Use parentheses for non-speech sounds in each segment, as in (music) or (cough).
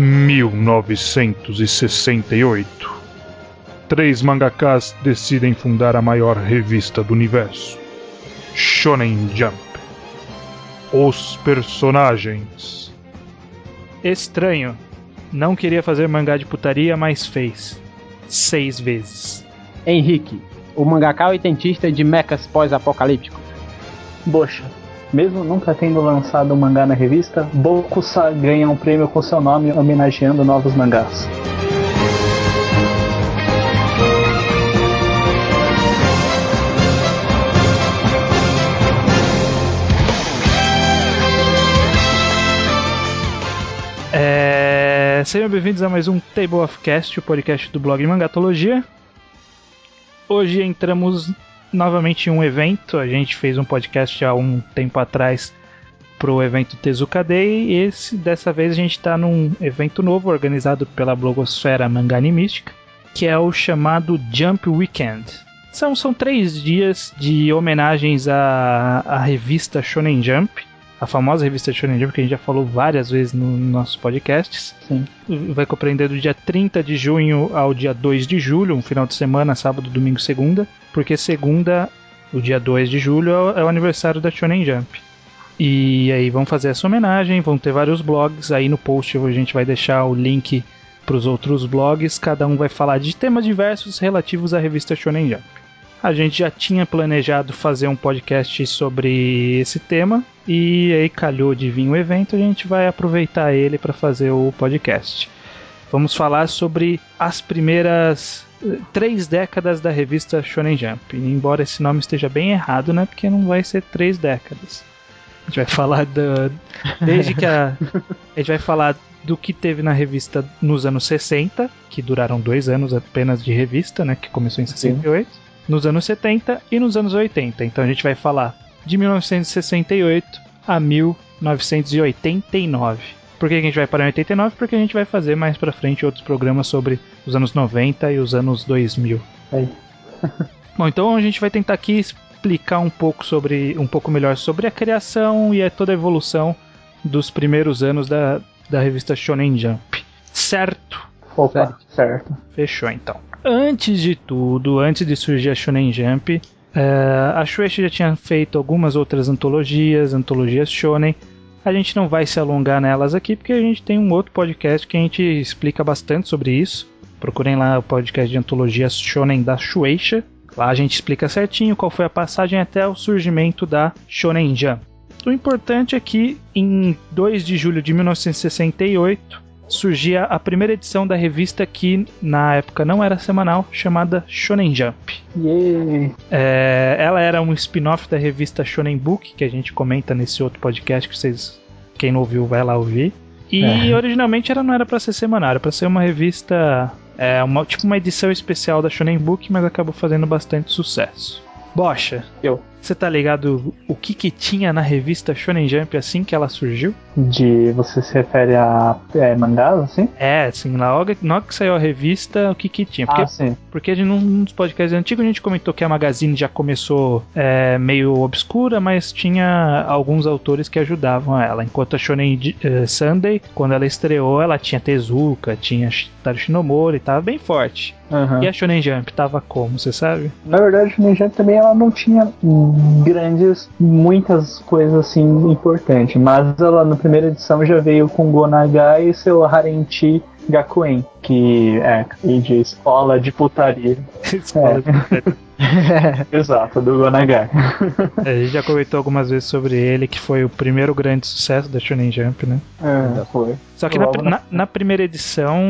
1968. Três mangakas decidem fundar a maior revista do universo. Shonen Jump. Os personagens. Estranho. Não queria fazer mangá de putaria, mas fez. Seis vezes. Henrique, o mangaka oitentista de mechas pós-apocalíptico. Bocha. Mesmo nunca tendo lançado um mangá na revista, Bokusa ganha um prêmio com seu nome homenageando novos mangás. É, sejam bem-vindos a mais um Table of Cast, o podcast do blog Mangatologia. Hoje entramos novamente um evento. A gente fez um podcast há um tempo atrás pro evento Tezuka Day e esse, dessa vez a gente está num evento novo organizado pela blogosfera Manga Animística, que é o chamado Jump Weekend. São, são três dias de homenagens à, à revista Shonen Jump, a famosa revista Shonen Jump que a gente já falou várias vezes nos nossos podcasts. Sim. Vai compreender do dia 30 de junho ao dia 2 de julho, um final de semana, sábado, domingo, segunda, porque segunda, o dia 2 de julho, é o aniversário da Shonen Jump. E aí vão fazer essa homenagem, vão ter vários blogs, aí no post a gente vai deixar o link para os outros blogs, cada um vai falar de temas diversos relativos à revista Shonen Jump. A gente já tinha planejado fazer um podcast sobre esse tema e aí calhou de vir o evento, a gente vai aproveitar ele para fazer o podcast. Vamos falar sobre as primeiras eh, três décadas da revista Shonen Jump. Embora esse nome esteja bem errado, né? Porque não vai ser três décadas. A gente vai falar da. Desde que a. (laughs) A gente vai falar do que teve na revista nos anos 60, que duraram dois anos apenas de revista, né? Que começou em 68. Nos anos 70 e nos anos 80. Então a gente vai falar de 1968 a 1989. Por que a gente vai parar em 89? Porque a gente vai fazer mais pra frente outros programas sobre os anos 90 e os anos 2000. Aí. (laughs) Bom, então a gente vai tentar aqui explicar um pouco sobre um pouco melhor sobre a criação e a toda a evolução dos primeiros anos da, da revista Shonen Jump. Certo? Opa, certo. Fechou então. Antes de tudo, antes de surgir a Shonen Jump, eh, a Shueisha já tinha feito algumas outras antologias, antologias Shonen. A gente não vai se alongar nelas aqui porque a gente tem um outro podcast que a gente explica bastante sobre isso. Procurem lá o podcast de antologias Shonen da Shueisha. Lá a gente explica certinho qual foi a passagem até o surgimento da Shonen Jump. O importante é que em 2 de julho de 1968 surgia a primeira edição da revista que na época não era semanal, chamada Shonen Jump. Yay. É, ela era um spin-off da revista Shonen Book, que a gente comenta nesse outro podcast que vocês, quem não ouviu, vai lá ouvir. E É. originalmente ela não era pra ser semanal, era pra ser uma revista, é, uma, tipo uma edição especial da Shonen Book, mas acabou fazendo bastante sucesso. Bocha, Eu. Você tá ligado o que que tinha na revista Shonen Jump assim que ela surgiu? De você se refere a é, mangás, assim? É, assim, logo, logo que saiu a revista, o que que tinha? Porque Ah, sim. Porque de- num dos podcasts antigos a gente comentou que a Magazine já começou é, meio obscura, mas tinha alguns autores que ajudavam ela. Enquanto a Shonen eh, Sunday, quando ela estreou, ela tinha Tezuka, tinha Taro Shinomori, tava bem forte. Aham. E a Shonen Jump tava como, você sabe? Na verdade, o Ninja também ela não tinha grandes, muitas coisas assim importantes, mas ela na primeira edição já veio com Gonagai e seu Harenti Gakuen, que é de escola de putaria. (laughs) Escola de- (laughs) Exato, do Gonagai. A gente já comentou algumas vezes sobre ele, que foi o primeiro grande sucesso da Shonen Jump, né? É, foi. Só que na, na, na- primeira edição,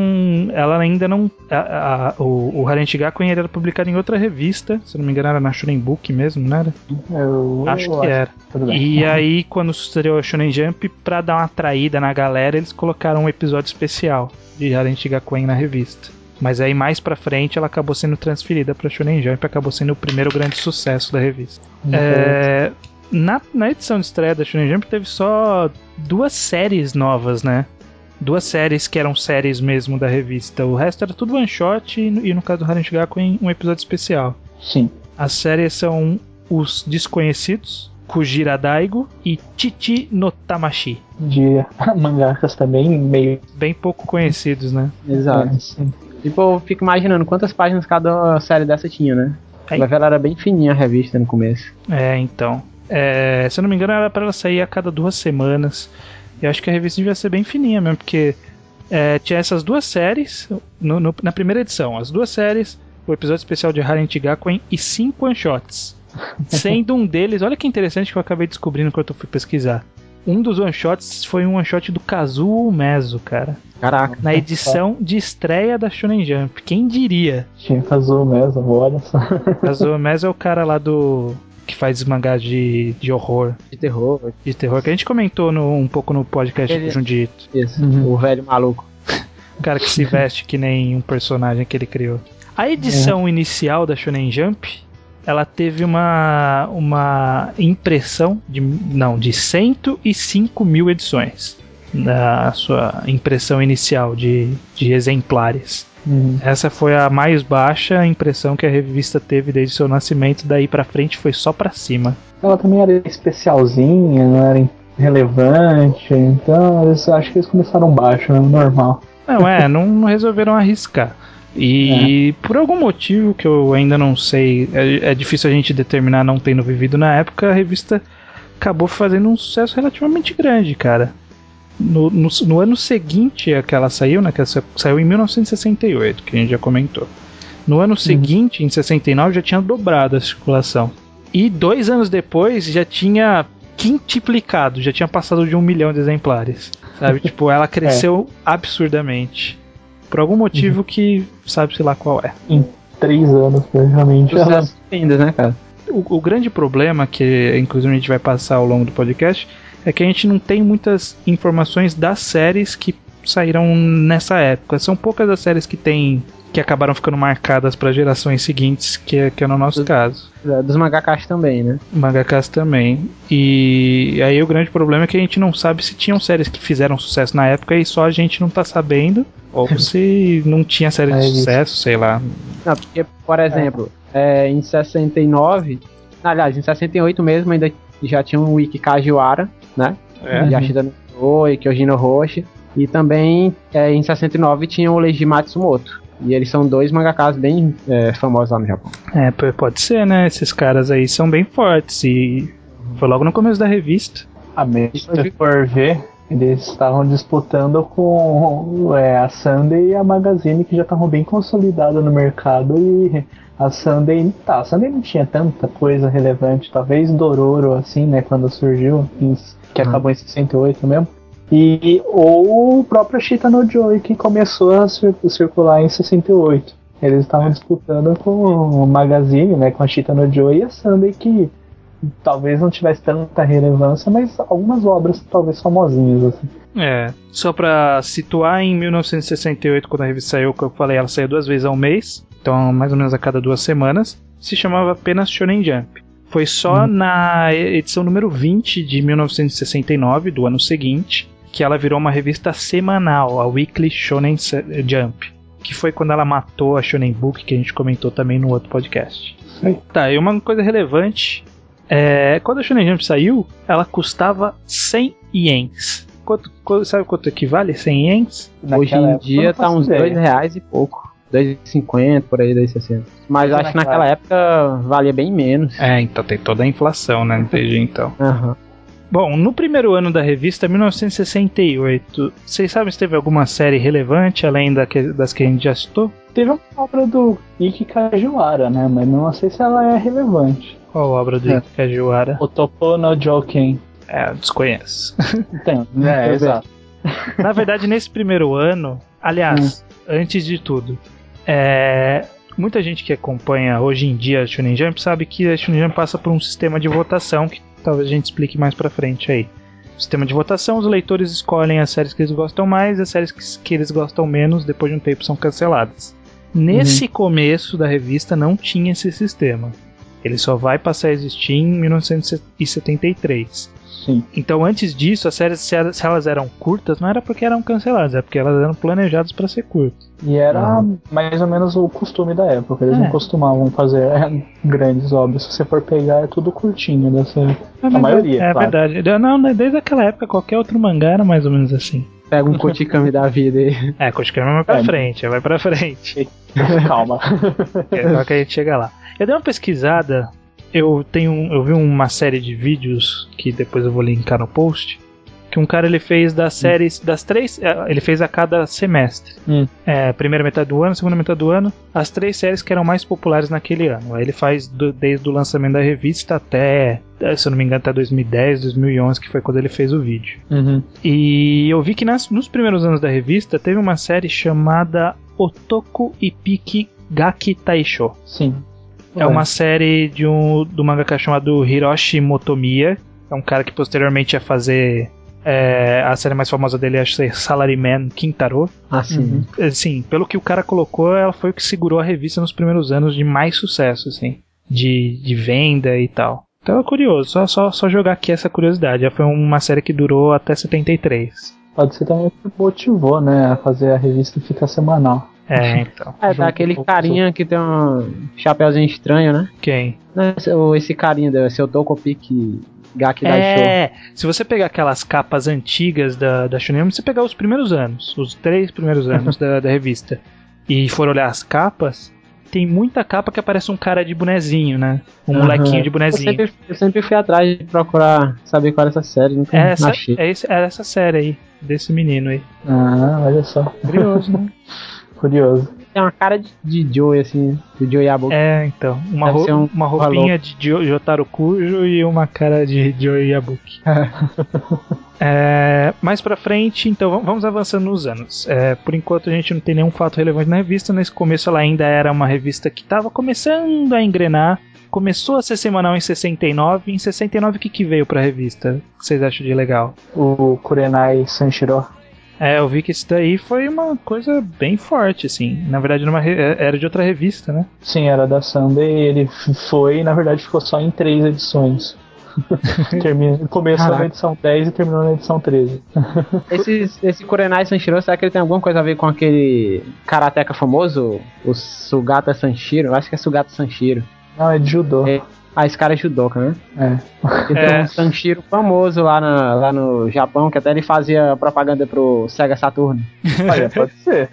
ela ainda não. a- a- o, o ele era publicado em outra revista, se não me engano era na Shonen Book mesmo, não era? Eu, Acho eu que era. Tudo bem. E aí, quando estreou a Shonen Jump, pra dar uma traída na galera, eles colocaram um episódio especial de Harem Gakuen na revista. Mas aí mais pra frente ela acabou sendo transferida pra Shonen Jump e acabou sendo o primeiro grande sucesso da revista. É, na, na edição de estreia da Shonen Jump teve só duas séries novas, né? Duas séries que eram séries mesmo da revista. O resto era tudo one shot e, no- e no caso do Harem Gakuen um episódio especial. Sim. As séries são Os Desconhecidos, Kujira Daigo e Chichi no Tamashi. De (laughs) mangakas também meio. Bem pouco conhecidos, né? Exato. É. Tipo, eu fico imaginando quantas páginas cada série dessa tinha, né? Aí. Ela era bem fininha a revista no começo. É, então. É, se eu não me engano, era pra ela sair a cada duas semanas. Eu acho que a revista devia ser bem fininha mesmo, porque é, tinha essas duas séries no- no- na primeira edição. As duas séries, o episódio especial de Harem Gakuen e cinco one-shots. Sendo um deles, olha que interessante que eu acabei descobrindo enquanto eu fui pesquisar. Um dos one-shots foi um one-shot do Kazuo Mezo, cara. Caraca. Na edição de estreia da Shonen Jump. Quem diria? Tinha Kazuo mesmo, olha só. (laughs) Kazuo Mezo é o cara lá do... que faz mangá de, de horror. De terror. de terror que a gente comentou no- um pouco no podcast Ele- do Jundito. Isso. Uhum. O velho maluco. O cara que se veste que nem um personagem que ele criou. A edição inicial da Shonen Jump, ela teve uma, uma impressão de não de 105 mil edições na sua impressão inicial de, de exemplares. Uhum. Essa foi a mais baixa impressão que a revista teve desde seu nascimento. Daí pra frente foi só pra cima. Ela também era especialzinha, não era relevante, então eles, acho que eles começaram baixo, né? normal. Não, é, não resolveram arriscar. E por algum motivo que eu ainda não sei, é, é difícil a gente determinar não tendo vivido na época, a revista acabou fazendo um sucesso relativamente grande, cara. No, no, no ano seguinte a que ela saiu, né, que ela sa- saiu em 1968, que a gente já comentou. No ano seguinte, em 69, já tinha dobrado a circulação. E dois anos depois já tinha quintuplicado, já tinha passado de um milhão de exemplares. Sabe? (laughs) tipo, ela cresceu absurdamente. Por algum motivo que sabe-se lá qual é. Três anos, praticamente. Ela, ainda, né, cara? O, o grande problema, que inclusive a gente vai passar ao longo do podcast, é que a gente não tem muitas informações das séries que saíram nessa época. São poucas as séries que tem que acabaram ficando marcadas para gerações seguintes, que é, que é no nosso caso. É, Dos mangakas também, né? Mangakas também. E aí o grande problema é que a gente não sabe se tinham séries que fizeram sucesso na época e só a gente não tá sabendo, ou (laughs) se não tinha série de É isso. sucesso, sei lá. Não, porque, por exemplo, é, em 69, aliás, em 68 mesmo ainda já tinha um Wiki Kajiwara, né? É. Yashida no Oi, Kyojino Roshi. E também é, em 69 tinha o Leiji Matsumoto. E eles são dois mangakas bem é, famosos lá no Japão. É, pode ser, né? Esses caras aí são bem fortes e foi logo no começo da revista. a mesma, se for ver, eles estavam disputando com é, a Sunday e a Magazine, que já estavam bem consolidadas no mercado. E a Sunday, tá, a Sunday não tinha tanta coisa relevante. Talvez Dororo, assim, né, quando surgiu, que acabou em 68 mesmo. E, ou o próprio Shita no Joy, que começou a cir- circular em 68. Eles estavam disputando com o Magazine, né, com a Shita no Joy e a Sunday, que talvez não tivesse tanta relevância, mas algumas obras talvez famosinhas, assim. É, só pra situar, em 1968, quando a revista saiu, que eu falei, ela saiu duas vezes ao mês, então mais ou menos a cada duas semanas, se chamava apenas Shonen Jump. Foi só na edição número 20 de 1969, do ano seguinte, que ela virou uma revista semanal, a Weekly Shonen Jump, que foi quando ela matou a Shonen Book, que a gente comentou também no outro podcast. Aí. Tá, e uma coisa relevante, é, quando a Shonen Jump saiu, ela custava 100 ienes. Quanto, quanto- sabe quanto equivale 100 ienes? Hoje em dia tá uns ideia. dois reais e pouco. 2,50 por aí, 2,60. Mas acho que naquela época valia bem menos. É, então tem toda a inflação, né? Desde então. Aham. Bom, no primeiro ano da revista, 1968, vocês sabem se teve alguma série relevante, além da que- das que a gente já citou? Teve uma obra do Ikki Kajiwara, né? Mas não sei se ela é relevante. Qual obra do É. Ike Kajiwara? O Topo no Joken. É, eu desconheço. (laughs) Então, é, exato. Na verdade, nesse primeiro ano, aliás, antes de tudo, é, muita gente que acompanha hoje em dia a Shonen Jump sabe que a Shonen Jump passa por um sistema de votação que talvez a gente explique mais pra frente aí. Sistema de votação, os leitores escolhem as séries que eles gostam mais e as séries que, que eles gostam menos, depois de um tempo são canceladas. Nesse começo da revista não tinha esse sistema. Ele só vai passar a existir em 1973. Sim. Então, antes disso, as séries, se elas- se elas eram curtas, não era porque eram canceladas, é porque elas eram planejadas para ser curtas. E era mais ou menos o costume da época. Eles É. não costumavam fazer é, (laughs) grandes obras. Se você for pegar, é tudo curtinho dessa época. A maioria, É claro. verdade. Não, desde aquela época, qualquer outro mangá era mais ou menos assim. Pega um Kotikami da vida aí. (laughs) É, Koshikami vai pra É. frente, vai pra frente. Calma. (laughs) É só que a gente chega lá. Eu dei uma pesquisada, eu tenho, eu vi uma série de vídeos que depois eu vou linkar no post, que um cara ele fez das séries, das três, eh, ele fez a cada semestre. Hum. É, primeira metade do ano, segunda metade do ano, as três séries que eram mais populares naquele ano. Aí ele faz do- desde o lançamento da revista até, eh, se eu não me engano, até 2010, 2011, que foi quando ele fez o vídeo. Uhum. E eu vi que nas- nos primeiros anos da revista teve uma série chamada Otoku Ipiki Gaki Taisho. Sim. É uma série de um, do mangaka chamado Hiroshi Motomiya. É um cara que posteriormente ia fazer. é, a série mais famosa dele acho ser Salaryman Kintaro. Assim. Uhum. Assim, pelo que o cara colocou, ela foi o que segurou a revista nos primeiros anos de mais sucesso, assim, de, de venda e tal. Então é curioso, só, só, só jogar aqui essa curiosidade. Já foi uma série que durou até 73. Pode ser também que motivou, né, a fazer a revista ficar semanal. É, então. (laughs) É, tá aquele o carinha que tem um chapeuzinho estranho, né? Quem? Esse, ou esse carinha, esse Otokopic Gaki. É, se você pegar aquelas capas antigas da, da Shonen você pegar os primeiros anos, os três primeiros anos da, da revista, e for olhar as capas, tem muita capa que aparece um cara de bonezinho, né? Um Aham. molequinho de Eu bonezinho. sempre, eu sempre fui atrás de procurar saber qual era essa série, nunca É essa, achei. é, esse, é essa série aí, desse menino aí. Ah, olha só. Curioso, né? (laughs) Curioso. Tem uma cara de, de Joey, assim, do Joey Yabuki. É, então. Uma, ro- um uma roupinha de Jo- Jotaro Kujo e uma cara de Joe Yabuki. (laughs) É, mais pra frente, então vamos- vamos avançando nos anos. É, por enquanto a gente não tem nenhum fato relevante na revista. Nesse começo ela ainda era uma revista que estava começando a engrenar. Começou a ser semanal em 69. Em 69 o que, que veio pra revista? O que vocês acham de legal? O Kurenai Sanshiro. É, eu vi que isso daí foi uma coisa bem forte, assim. Na verdade, numa re- era de outra revista, né? Sim, era da Sunday. Ele f- foi e na verdade ficou só em três edições. (laughs) Termina, começou Caraca. na edição 10 e terminou na edição 13. (laughs) Esse, esse Kurenai Sanshiro, será que ele tem alguma coisa a ver com aquele karateka famoso? O Sugata Sanshiro? Eu acho que é Sugata Sanshiro. Não, é de judô. É. Ah, esse cara é judoka, né? É. Ele É. tem um Sanshiro famoso lá, na- lá no Japão, que até ele fazia propaganda pro Sega Saturn. (laughs) Olha, pode ser.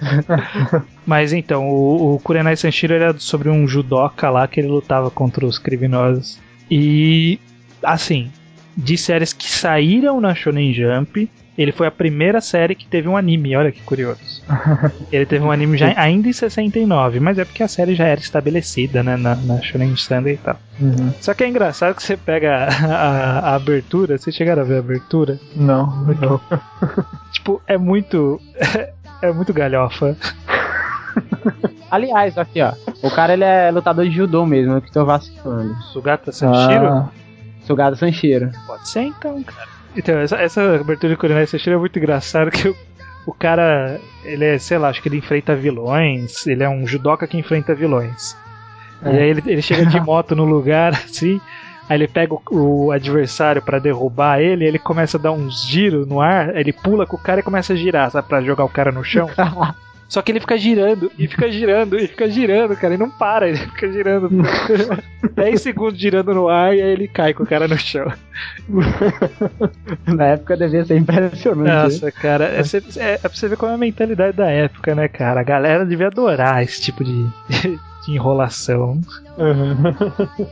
(laughs) Mas então, o, o Kurenai Sanshiro era sobre um judoca lá que ele lutava contra os criminosos. E, assim, de séries que saíram na Shonen Jump, ele foi a primeira série que teve um anime, olha que curioso. (laughs) Ele teve um anime já ainda em 69, mas é porque a série já era estabelecida, né, na, na Shonen Sunday e tal. Uhum. Só que é engraçado que você pega a, a- a abertura, vocês chegaram a ver a abertura? Não, não. (laughs) Tipo, é muito... (laughs) é muito galhofa. Aliás, aqui ó, o cara ele é lutador de judô mesmo, eu que tô vacilando. Sugata Sanshiro? Ah, Sugata Sanshiro. Pode ser então, cara. Então, essa, essa abertura de Coronel Sanshiro é muito engraçado que o, o cara, ele é, sei lá, acho que ele enfrenta vilões, ele é um judoca que enfrenta vilões. E É. aí ele, ele chega de moto no lugar, (laughs) assim, aí ele pega o, o adversário pra derrubar ele, ele começa a dar uns giros no ar, ele pula com o cara e começa a girar, sabe, pra jogar o cara no chão. (laughs) Só que ele fica girando, e fica girando, e fica girando, cara, e não para, ele fica girando. (laughs) 10 segundos girando no ar e aí ele cai com o cara no chão. Na época devia ser impressionante. Nossa, cara, é, é, é pra você ver como é a mentalidade da época, né, cara? A galera devia adorar esse tipo de, (laughs) de enrolação. uhum.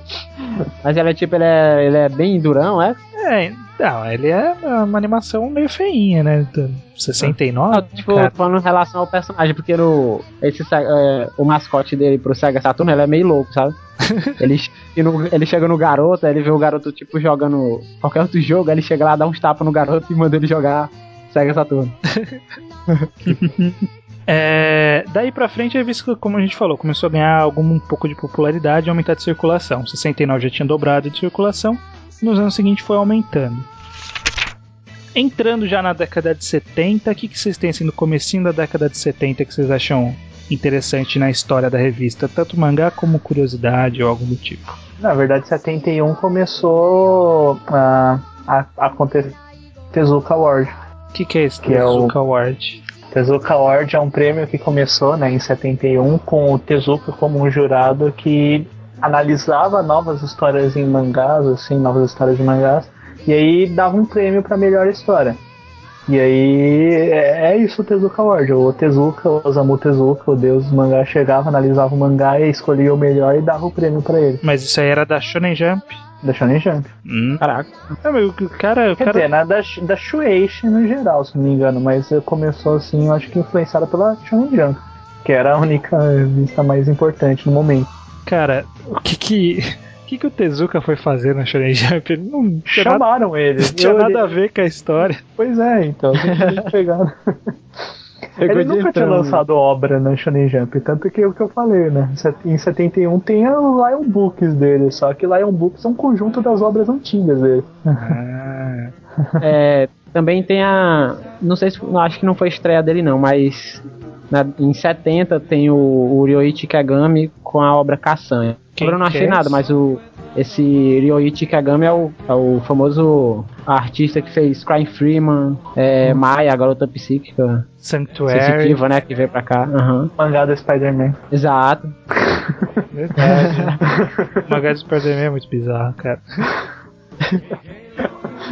Mas ele é tipo, ele é, ele é bem durão, é? É, não, ele é uma animação meio feinha, né? Do 69. Não, tipo, cara. falando em relação ao personagem, porque no, esse, Se- é, o mascote dele pro Sega Saturn, ele é meio louco, sabe? (laughs) ele, ele chega no garoto, ele vê o garoto, tipo, jogando qualquer outro jogo, ele chega lá, dá uns tapas no garoto e manda ele jogar Sega Saturn. (laughs) É, daí pra frente a revista, como a gente falou, começou a ganhar algum um pouco de popularidade e aumentar de circulação. 69 já tinha dobrado de circulação, nos anos seguintes foi aumentando. Entrando já na década de 70, o que, que vocês têm assim no comecinho da década de 70 que vocês acham interessante na história da revista, tanto mangá como curiosidade ou algo do tipo. Na verdade, 71 começou a, a, a acontecer Tezuka Award. O que, que é esse Que é o- Tezuka Award? Tezuka Award é um prêmio que começou né, em 71 com o Tezuka como um jurado que analisava novas histórias em mangás, assim, novas histórias de mangás, e aí dava um prêmio para melhor história. E aí é, é isso o Tezuka Award. O Tezuka, o Osamu Tezuka, o deus do mangá, chegava, analisava o mangá e escolhia o melhor e dava o prêmio para ele. Mas isso aí era da Shonen Jump. Da Shonen Jump. Hum. Caraca. É, mas o cara, o Quer cara dizer, na da, da Shueisha no geral, se não me engano, mas começou assim, eu acho que influenciada pela Shonen Jump, que era a única revista mais importante no momento. Cara, o que que. O que, que o Tezuka foi fazer na Shonen Jump? Ele não tinha, nada, Chamaram (laughs) ele. não tinha Eu nada olhei- a ver com a história. Pois é, então, (laughs) pegaram. Ele nunca tinha lançado obra na Shonen Jump, tanto que é o que eu falei, né? Em 71 tem os Lion Books dele, só que Lion Books é um conjunto das obras antigas dele. Ah, (laughs) É, também tem a. Não sei se. Acho que não foi estreia dele, não, mas. na- em 70 tem o, o Ryoichi Kagami com a obra Kassan. Quem Eu não achei é nada, mas o. Esse Ryoichi Kagami é o, é o famoso artista que fez Crime Freeman, é, Maya, a garota psíquica Sanctuary. sensitiva, né? Que veio pra cá. Aham. Mangá do Spider-Man. Exato. Verdade. o (laughs) mangá do Spider-Man é muito bizarro, cara. (laughs)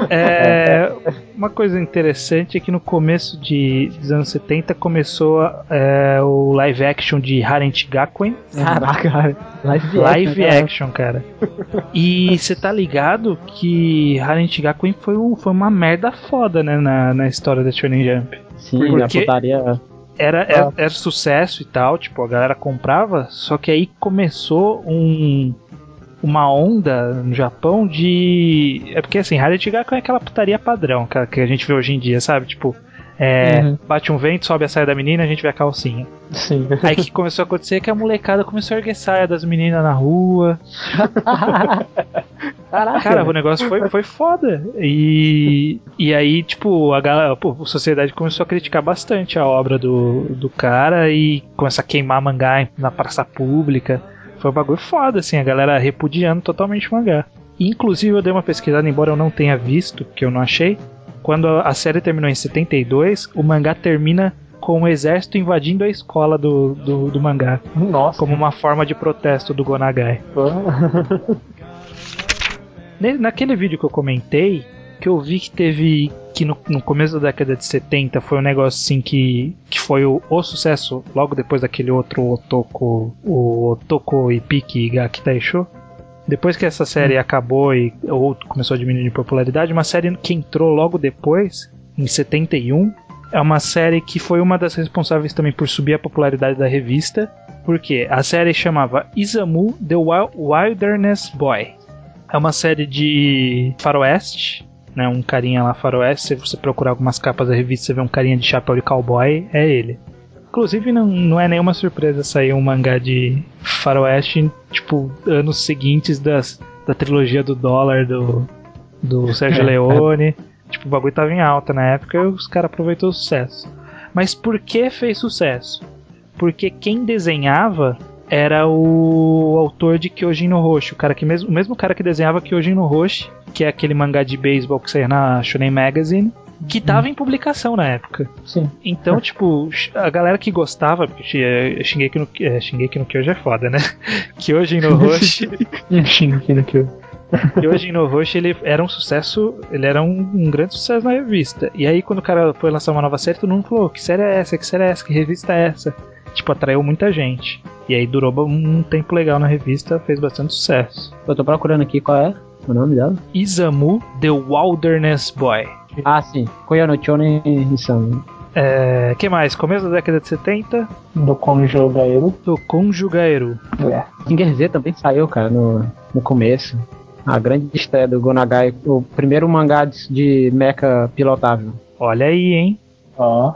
É, uma coisa interessante é que no começo de, dos anos 70 começou é, o live action de Harent Gakuen. Caraca, cara. Live, Live action, action, cara. E você tá ligado que Harent Gakuen foi, um, foi uma merda foda, né, na, na história da Shonen Jump. Sim, Porque- a putaria. Era, era, era sucesso e tal, tipo, a galera comprava, só que aí começou um, uma onda no Japão de. É porque assim, Harriet Gakuen é aquela putaria padrão que a gente vê hoje em dia, sabe? Tipo, é, Uhum. bate um vento, sobe a saia da menina, a gente vê a calcinha. Sim. (laughs) Aí o que começou a acontecer é que a molecada começou a erguer saia das meninas na rua. (laughs) Caraca. Cara, o negócio foi, foi foda. E, e aí, tipo, a galera, pô, a sociedade começou a criticar bastante a obra do, do cara e começou a queimar mangá na praça pública. Foi um bagulho foda, assim, a galera repudiando totalmente o mangá. Inclusive, eu dei uma pesquisada, embora eu não tenha visto, que eu não achei. Quando a série terminou em 72, o mangá termina com o exército invadindo a escola do, do, do mangá, Nossa. como uma forma de protesto do Gonagai. (laughs) Naquele vídeo que eu comentei, que eu vi que teve. Que no, no começo da década de 70 foi um negócio assim que. que foi o, o sucesso logo depois daquele outro Otoko. o Otoko Ipiki Gaki Taisho. Depois que essa série acabou e ou começou a diminuir de popularidade, uma série que entrou logo depois, em 71, é uma série que foi uma das responsáveis também por subir a popularidade da revista, porque a série chamava Isamu The Wil- Wilderness Boy. É uma série de faroeste, né? Um carinha lá faroeste. Se você procurar algumas capas da revista, você vê um carinha de chapéu de cowboy, é ele. Inclusive, não, não é nenhuma surpresa sair um mangá de faroeste, tipo, anos seguintes das, da trilogia do dólar do, do (laughs) Sérgio Leone. Tipo, o bagulho tava em alta na época e os caras aproveitou o sucesso. Mas por que fez sucesso? Porque quem desenhava era o autor de Kyojin no Roshi, o cara que mesmo, o mesmo cara que desenhava Kyojin no Roshi, que é aquele mangá de beisebol que saía na Shonen Magazine, que tava em publicação na época. Sim. Então, tipo, a galera que gostava, porque eh, Shingeki no, eh, Shingeki no Kyojin é foda, né? (laughs) Kyojin no Roshi, (laughs) Shingeki no Kyojin. (laughs) Kyojin no Roshi, ele era um sucesso, ele era um, um grande sucesso na revista. E aí, quando o cara foi lançar uma nova série, todo mundo falou, que série é essa, que série é essa, que revista é essa? Tipo, atraiu muita gente. E aí durou um tempo legal na revista, fez bastante sucesso. Eu tô procurando aqui qual é o nome dela. Isamu The Wilderness Boy. Ah, sim. Koyono Chonen Isamu. É, que mais? Começo da década de 70, Do Konjo Gaero. do Conjugaeru. É. Singer Z também saiu, cara, no, no começo. A grande estreia do Gonagai, o primeiro mangá de, de mecha pilotável. Olha aí, hein? Ó.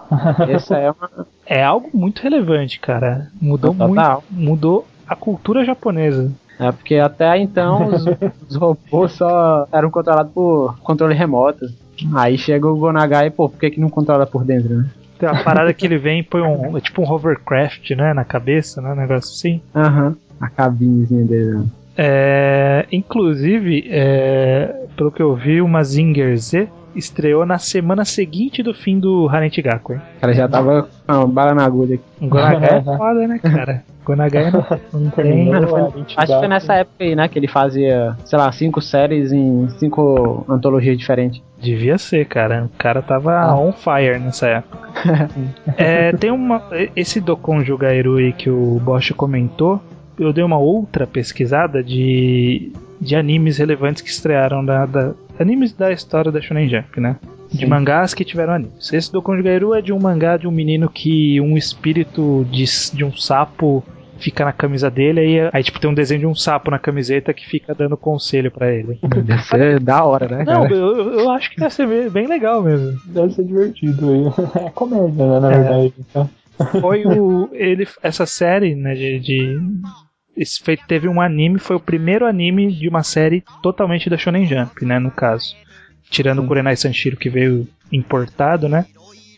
Essa é uma. É algo muito relevante, cara. Mudou Total. muito. Mudou a cultura japonesa. É porque até então os, (laughs) os robôs só eram controlados por controle remoto. Aí chega o Gonagai, pô, por que, que não controla por dentro, né? Tem uma parada que ele vem e põe um. (laughs) Tipo um hovercraft, né? Na cabeça, né? Um negócio assim. Aham. A cabinezinha dele. Né? É, inclusive, é, pelo que eu vi, o Mazinger Z estreou na semana seguinte do fim do Harent Gaku, hein? O cara já tava com uma bala na agulha aqui. O Gonagai é foda, né, cara? O Gonagai não, (laughs) não tem. Acho que foi nessa época aí, né? Que ele fazia, sei lá, cinco séries em cinco antologias diferentes. Devia ser, cara. O cara tava Ah. on fire nessa época. (laughs) É, tem uma. Esse Dokonjo Gairui que o Bosch comentou. Eu dei uma outra pesquisada de, de animes relevantes que estrearam da, da- animes da história da Shonen Jump, né? De Sim. mangás que tiveram animes. Esse Dokonjo Gairu é de um mangá de um menino que um espírito de, de um sapo fica na camisa dele aí, aí tipo tem um desenho de um sapo na camiseta que fica dando conselho pra ele. Deve (laughs) ser da hora, né, Não, cara? eu, eu- eu acho que deve ser bem- bem legal mesmo. Deve ser divertido aí. (laughs) É comédia, né, na É. verdade. Então. foi (laughs) o ele essa série né de, de esse foi, teve um anime foi o primeiro anime de uma série totalmente da Shonen Jump né no caso tirando o. Kurenai Sanshiro que veio importado né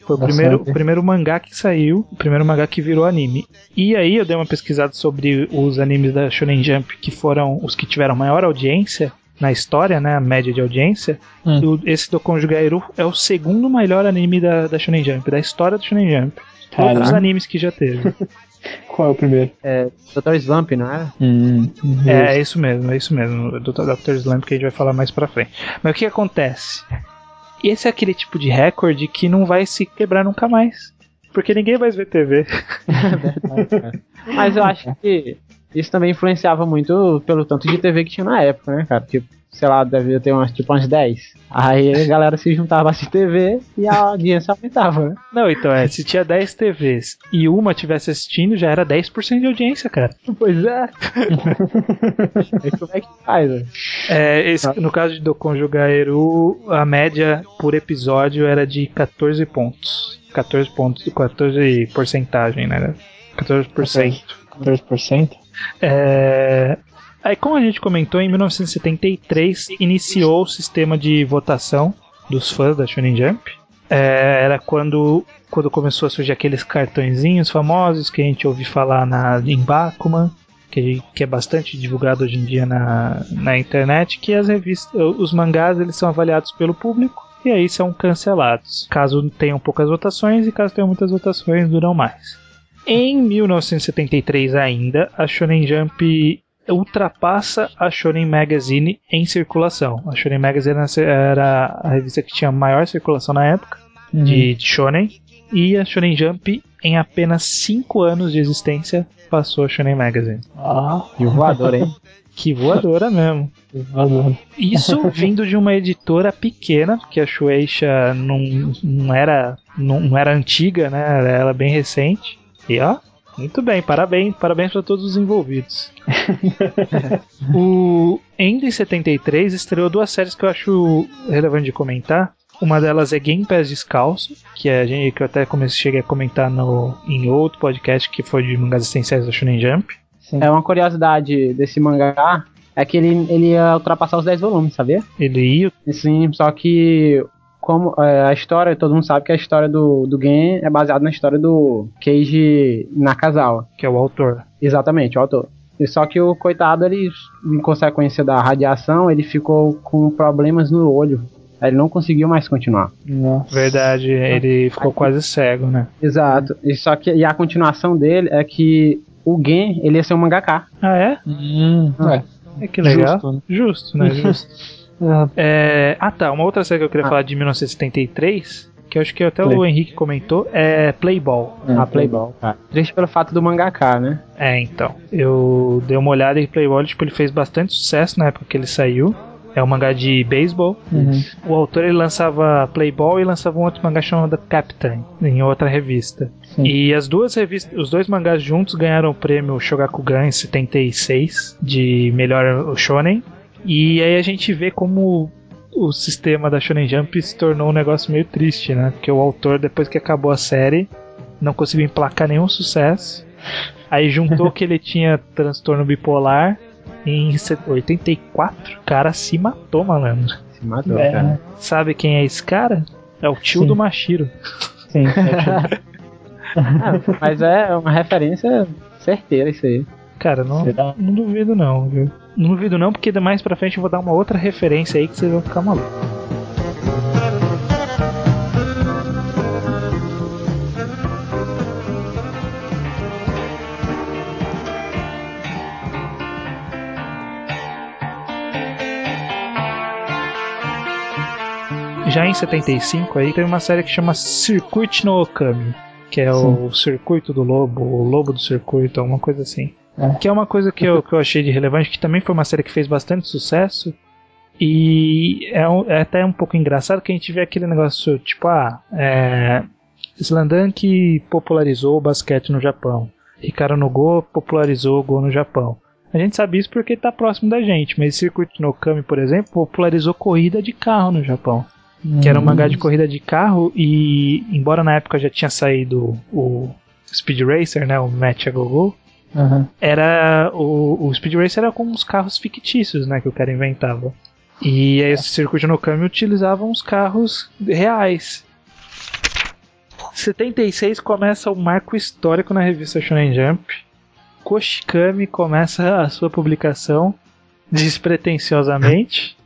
foi o primeiro, o primeiro mangá que saiu, o primeiro mangá que virou anime. E aí eu dei uma pesquisada sobre os animes da Shonen Jump que foram os que tiveram maior audiência na história, né, a média de audiência. Hum. Esse do Konjo Gairu é o segundo melhor anime da, da Shonen Jump, da história da Shonen Jump. Todos os animes que já teve. (laughs) Qual é o primeiro? É, Dr. Slump, não é? Hum, É, é isso mesmo, é isso mesmo. Do Dr. Slump que a gente vai falar mais pra frente. Mas o que acontece? Esse é aquele tipo de recorde que não vai se quebrar nunca mais. Porque ninguém vai ver TV. Mas eu acho que isso também influenciava muito pelo tanto de TV que tinha na época, né, cara? Tipo, sei lá, devia ter umas, tipo umas 10. Aí a galera se juntava a assistir TV e a audiência aumentava, né? Não, então é, se tinha 10 TVs e uma tivesse assistindo, já era 10% de audiência, cara. (laughs) Pois é. (laughs) Aí como é que faz, velho? É, esse- no caso de Dokonjo Gaeru, a média por episódio era de 14 pontos. 14 pontos, 14 porcentagem, né? 14%. 14%? É, Aí, como a gente comentou, em 1973 iniciou o sistema de votação dos fãs da Shonen Jump. É, era quando, quando começou a surgir aqueles cartõezinhos famosos que a gente ouve falar na, em Bakuman, que, que é bastante divulgado hoje em dia na, na internet, que as revistas, os mangás eles são avaliados pelo público e aí são cancelados. Caso tenham poucas votações e caso tenham muitas votações, duram mais. Em 1973 ainda, a Shonen Jump ultrapassa a Shonen Magazine em circulação. A Shonen Magazine era a revista que tinha maior circulação na época de, de Shonen e a Shonen Jump em apenas 5 anos de existência passou a Shonen Magazine. Ah, E o voador, hein? (laughs) Que voadora mesmo. Isso (laughs) vindo de uma editora pequena, porque a Shueisha não, não, era, não, não era antiga, né? Era ela bem recente. E ó, muito bem, parabéns, parabéns para todos os envolvidos. (laughs) o, ainda em 73 estreou duas séries que eu acho relevante de comentar. Uma delas é Game Pass Descalço, que, a gente, que eu até comecei, cheguei a comentar no, em outro podcast que foi de mangás essenciais da Shonen Jump. Sim. É uma curiosidade desse mangá é que ele, ele ia ultrapassar os 10 volumes, sabia? Ele ia Sim, só que como é, a história, todo mundo sabe que a história do, do Gen é baseada na história do Keiji Nakazawa. que é o autor. Exatamente, o autor. E só que o coitado, ele, em consequência da radiação, ele ficou com problemas no olho. Aí ele não conseguiu mais continuar. Nossa. Verdade, ele ficou quase cego, né? Exato. E só que e a continuação dele é que o Gen, ele ia ser um mangaka. Ah, é? Hum, é. É que legal. Justo, né? Justo, né? (laughs) Justo. É, É, ah, tá. Uma outra série que eu queria Ah. falar de 1973, que eu acho que até Play. o Henrique comentou, é Playball. a Playball, cara. Triste pelo fato do mangaka, né? É, então. Eu dei uma olhada em Playball, tipo, ele fez bastante sucesso na época que ele saiu. É um mangá de beisebol. Uhum. O autor ele lançava Playball e lançava um outro mangá chamado Captain em outra revista. Sim. E as duas revistas, os dois mangás juntos ganharam o prêmio Shogakugan em 76 de melhor shonen. E aí a gente vê como o sistema da Shonen Jump se tornou um negócio meio triste, né? Porque o autor depois que acabou a série não conseguiu emplacar nenhum sucesso. Aí juntou que ele tinha (laughs) transtorno bipolar em 84, o cara se matou, malandro. Se matou, É, cara. Sabe quem é esse cara? É o tio Sim. do Mashiro. Sim, é (laughs) Ah, mas é uma referência certeira isso aí. Cara, não, Será? não duvido não, viu? Não duvido não, porque mais pra frente eu vou dar uma outra referência aí que vocês vão ficar malucos. Já em 75 aí tem uma série que chama Circuit no Okami, que é o circuito do lobo, o lobo do circuito, alguma coisa assim. É. Que é uma coisa que eu, que eu achei de relevante, que também foi uma série que fez bastante sucesso. E é, um- é até um pouco engraçado que a gente vê aquele negócio, tipo, ah, é, Slandan que popularizou o basquete no Japão. Ricardo Nogo popularizou o Go no Japão. A gente sabe isso porque tá próximo da gente, mas Circuit no Kami, por exemplo, popularizou corrida de carro no Japão. Que era um mangá de corrida de carro e, embora na época já tinha saído o Speed Racer, né, o Match a Go-Go, Aham. era o, o Speed Racer era com uns carros fictícios, né, que o cara inventava. E aí esse Circuito no Kami utilizava uns carros reais. 76 começa o marco histórico na revista Shonen Jump. Koshikami começa a sua publicação despretensiosamente.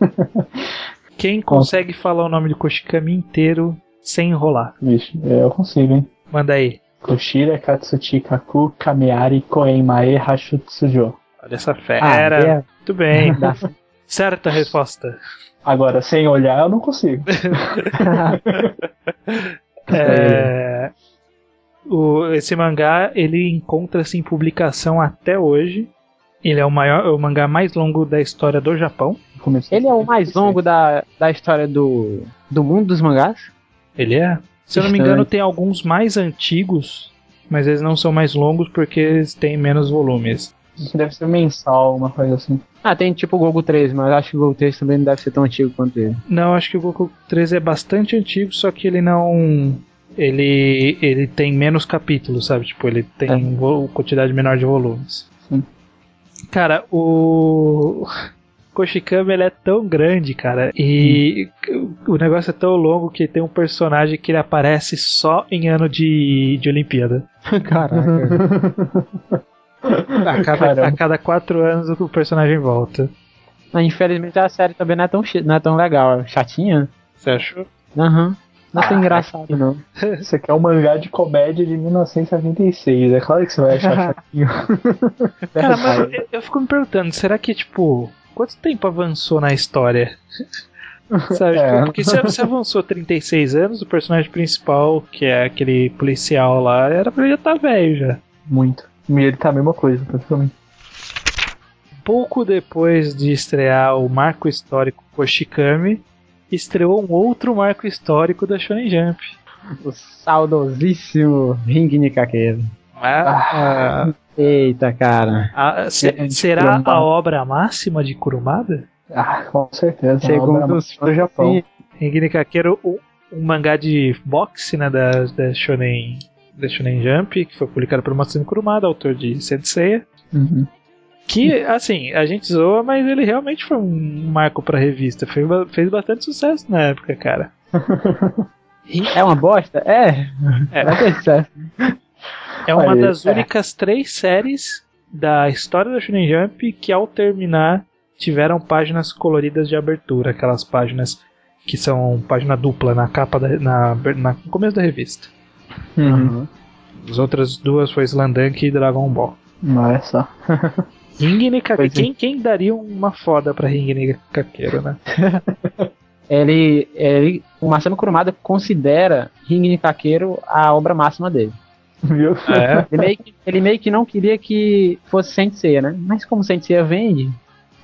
(laughs) Quem consegue falar o nome de Koshikami inteiro sem enrolar? Vixe, é, eu consigo, hein? Manda aí. Koshira Katsuchi Kaku Kameari Koen Mae Hashutsujo. Olha essa Ah, fera. é, Muito bem. (laughs) dá- Certa resposta. Agora, sem olhar, eu não consigo. (laughs) É, o- esse mangá ele encontra-se em publicação até hoje. Ele é o maior, o mangá mais longo da história do Japão. Ele é o mais 76. longo da, da história do, do mundo dos mangás. Ele é. Se eu não me engano, tem alguns mais antigos, mas eles não são mais longos porque eles têm menos volumes. Isso deve ser mensal, uma coisa assim. Ah, tem tipo o Gogo 13, mas acho que o Gogo 13 também não deve ser tão antigo quanto ele. Não, acho que o Goku 13 é bastante antigo, só que ele não. Ele, ele tem menos capítulos, sabe? Tipo, ele tem É. quantidade menor de volumes. Sim. Cara, o. Koshikami ele é tão grande, cara, e o negócio é tão longo que tem um personagem que ele aparece só em ano de, de Olimpíada. (laughs) Caraca. A cada, Caramba. a cada quatro anos o personagem volta. Mas, infelizmente a série também não é tão, não é tão legal. é Chatinha. Você achou? Aham. Não é tão Ah, engraçado, não. Isso aqui é um mangá de comédia de 1976. É claro que você vai achar (laughs) chatinho. Cara, (laughs) mas eu, eu fico me perguntando, será que, tipo, quanto tempo avançou na história? (laughs) Sabe, É. tipo, porque se, se avançou 36 anos, o personagem principal, que é aquele policial lá, era pra ele já estar velho já. Muito. E ele tá a mesma coisa, praticamente. Pouco depois de estrear o marco histórico Koshikami, estreou um outro marco histórico da Shonen Jump. O saudosíssimo Ring Nikakeiro. Ah, Eita, cara. a- se- será Kurumada. a obra máxima de Kurumada? Ah, com certeza. Segundo os do Japão. Ringen Kakeiro, um, um mangá de boxe né, da, da, Shonen, da Shonen Jump, que foi publicado por Matsumi Kurumada, autor de Senseiya. Uhum. Que, assim, a gente zoa, mas ele realmente foi um marco pra revista. Fez, fez bastante sucesso na época, cara. (laughs) É uma bosta? É. É. Vai ter sucesso. É uma das é. únicas três séries da história da Shonen Jump que, ao terminar, tiveram páginas coloridas de abertura. Aquelas páginas que são página dupla na capa, da, na, na, no começo da revista. Uhum. As outras duas foi Slandunk e Dragon Ball. Não é só. (laughs) Ring Nikake, Pois é. quem, quem daria uma foda pra Ring Nikakeiro, né? (laughs) Ele, ele, o Masami Kurumada considera Ring Nikakeiro a obra máxima dele. Viu? É. Ele meio, que, ele meio que não queria que fosse Sensei, né? Mas como Sensei vende,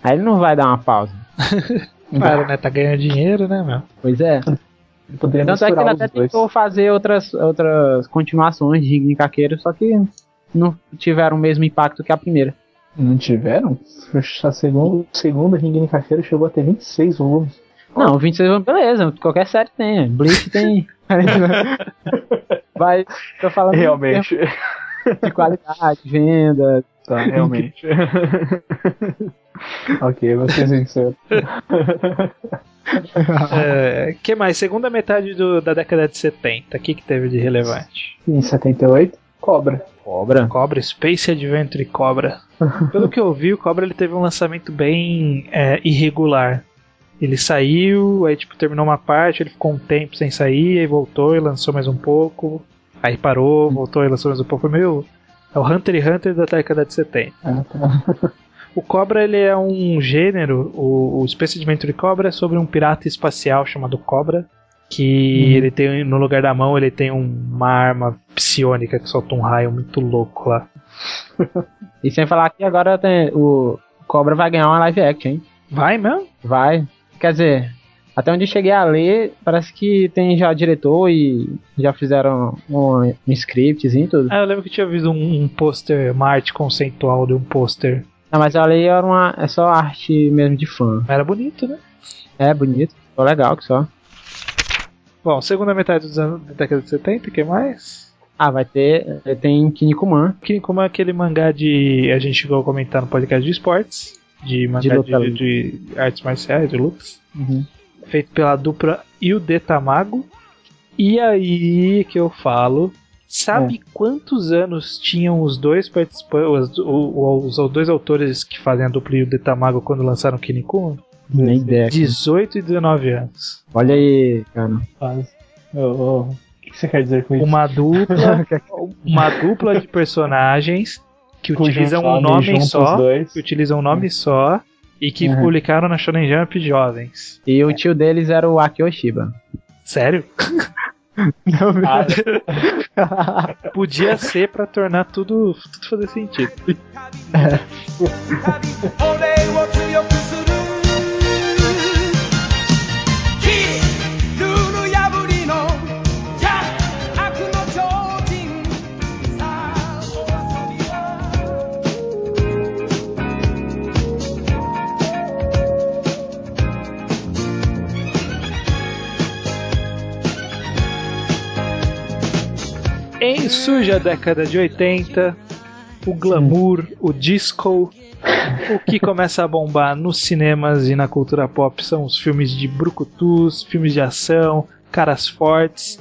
aí ele não vai dar uma pausa. (laughs) Claro, né? Tá ganhando dinheiro, né, meu? Pois é. Poderia Tanto é que ele até dois. tentou fazer outras, outras continuações de Ring Nikakeiro, só que não tiveram o mesmo impacto que a primeira. Não tiveram? A segunda, segunda Ring Nikakeiro chegou a ter 26 volumes. Não, 26 anos, beleza, qualquer série tem. Bleach tem. (laughs) Vai, tô falando Realmente. de qualidade, venda. Tá, realmente. (laughs) ok, vou ser sincero. (laughs) É, que mais? Segunda metade do- da década de 70. O que, que teve de relevante? Em 78, Cobra. Cobra. Cobra, Space Adventure Cobra. Pelo que eu vi, o Cobra ele teve um lançamento bem é, irregular. Ele saiu, aí tipo, terminou uma parte, ele ficou um tempo sem sair, aí voltou e lançou mais um pouco. Aí parou, voltou e lançou mais um pouco. Foi meio. É o Hunter x Hunter da década de 70. Ah, tá. (laughs) O Cobra ele é um gênero, o, o Space Adventure Cobra é sobre um pirata espacial chamado Cobra, que Uhum. ele tem no lugar da mão ele tem um- uma arma psionica que solta um raio muito louco lá. (laughs) E sem falar que agora tem, o Cobra vai ganhar uma live action, hein? Vai mesmo? Vai. Quer dizer, até onde cheguei a ler, parece que tem já diretor e já fizeram um, um scriptzinho e tudo. Ah, eu lembro que tinha visto um, um pôster, uma arte conceitual de um pôster. Não, mas ali era uma, é só arte mesmo de fã. Era bonito, né? É bonito, ficou legal que só. Bom, segunda metade dos anos da década de 70, o que mais? Ah, vai ter, tem Kinnikuman. Kinnikuman é aquele mangá de. A gente chegou a comentar no podcast de esportes, de mangá de, luta. de artes marciais, de lutas. Uhum. feito pela dupla Yude Tamago. E aí que eu falo, sabe quantos anos tinham os dois participantes, os, os, os dois autores que fazem a dupla Yude Tamago quando lançaram Kinnikuman? Nem ideia. 18 e 19 anos. Olha aí, cara. Quase. Ô, ô, O que você quer dizer com isso? Uma dupla, (laughs) uma dupla de personagens que utilizam um nome só, dois. que utilizam um nome só e que Uhum. publicaram na Shonen Jump jovens. E o tio deles era o Aki Oshiba. Sério? Ah, Podia ser pra tornar tudo, tudo fazer sentido. Surge a década de 80, o glamour, o disco, o que começa a bombar nos cinemas e na cultura pop são os filmes de brucutus, filmes de ação, caras fortes.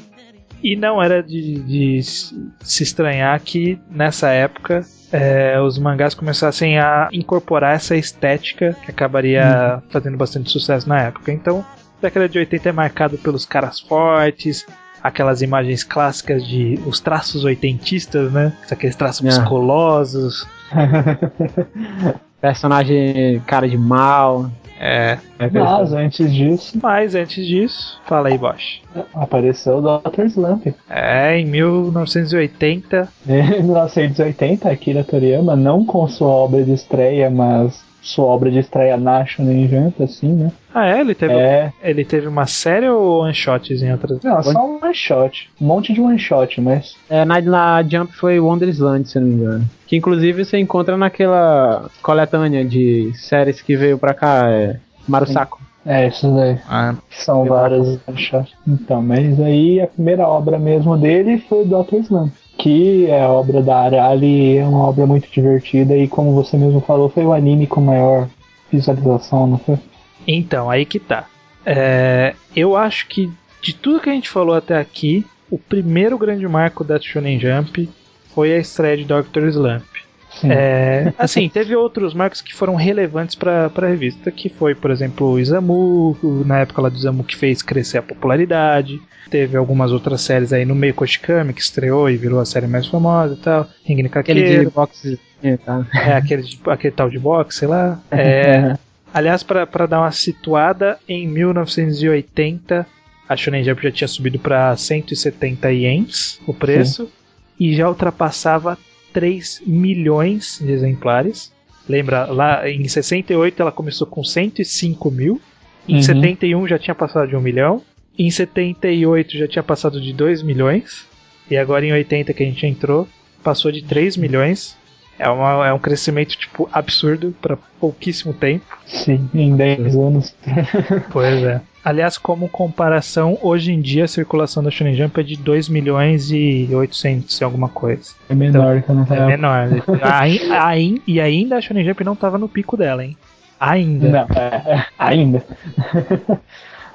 E não era de, de se estranhar que nessa época é, os mangás começassem a incorporar essa estética que acabaria fazendo bastante sucesso na época. Então, década de 80 é marcado pelos caras fortes, aquelas imagens clássicas de os traços oitentistas, né? Aqueles traços É. musculosos. (laughs) Personagem cara de mal. É. Mas antes disso, Mas antes disso, fala aí, Bosch. apareceu o Dr. Slump. É, em 1980, (laughs) Em 1980, Akira Toriyama, não com sua obra de estreia, mas sua obra de estreia na Shonen Jump, assim, né? Ah, é? Ele teve, É, ele teve uma série ou one shots em outras? não, só um one shot. Um monte de one shot, mas É, na, na Jump foi Wondersland, se não me engano. Que inclusive você encontra naquela coletânea de séries que veio pra cá, é Marusako. é, isso daí. Ah, São várias. Então, mas aí a primeira obra mesmo dele foi o Dr. Slump. Que é obra da Arali, é uma obra muito divertida e como você mesmo falou, foi o anime com maior visualização, não foi? Então, aí que tá. É, eu acho que de tudo que a gente falou até aqui, o primeiro grande marco da Shonen Jump foi a estreia de Dr. Slump. Sim. É, assim, teve outros marcos que foram relevantes para a revista, que foi, por exemplo, o Isamu, na época lá do Isamu que fez crescer a popularidade. Teve algumas outras séries aí no meio Koshikami, que estreou e virou a série mais famosa e tal. Aquele de boxe, tá? é, aquele, aquele tal de boxe, sei lá. (laughs) É, aliás, para dar uma situada, em 1980 a Shonen Jump já tinha subido para 170 ienes o preço e já ultrapassava 3 milhões de exemplares. Lembra, lá em 68 ela começou com 105 mil, em Uhum. 71 já tinha passado de 1 milhão, em 78 já tinha passado de 2 milhões, e agora em 80 que a gente entrou, passou de 3 milhões. É, uma, é um crescimento tipo absurdo para pouquíssimo tempo. Sim, em 10 anos. Pois é. (laughs) Aliás, como comparação, hoje em dia a circulação da Shonen Jump é de 2 milhões e 800 e alguma coisa. É menor que na É época. menor. Ai- e ainda a Shonen Jump não tava no pico dela, hein? Ainda. Não, é, é, ainda.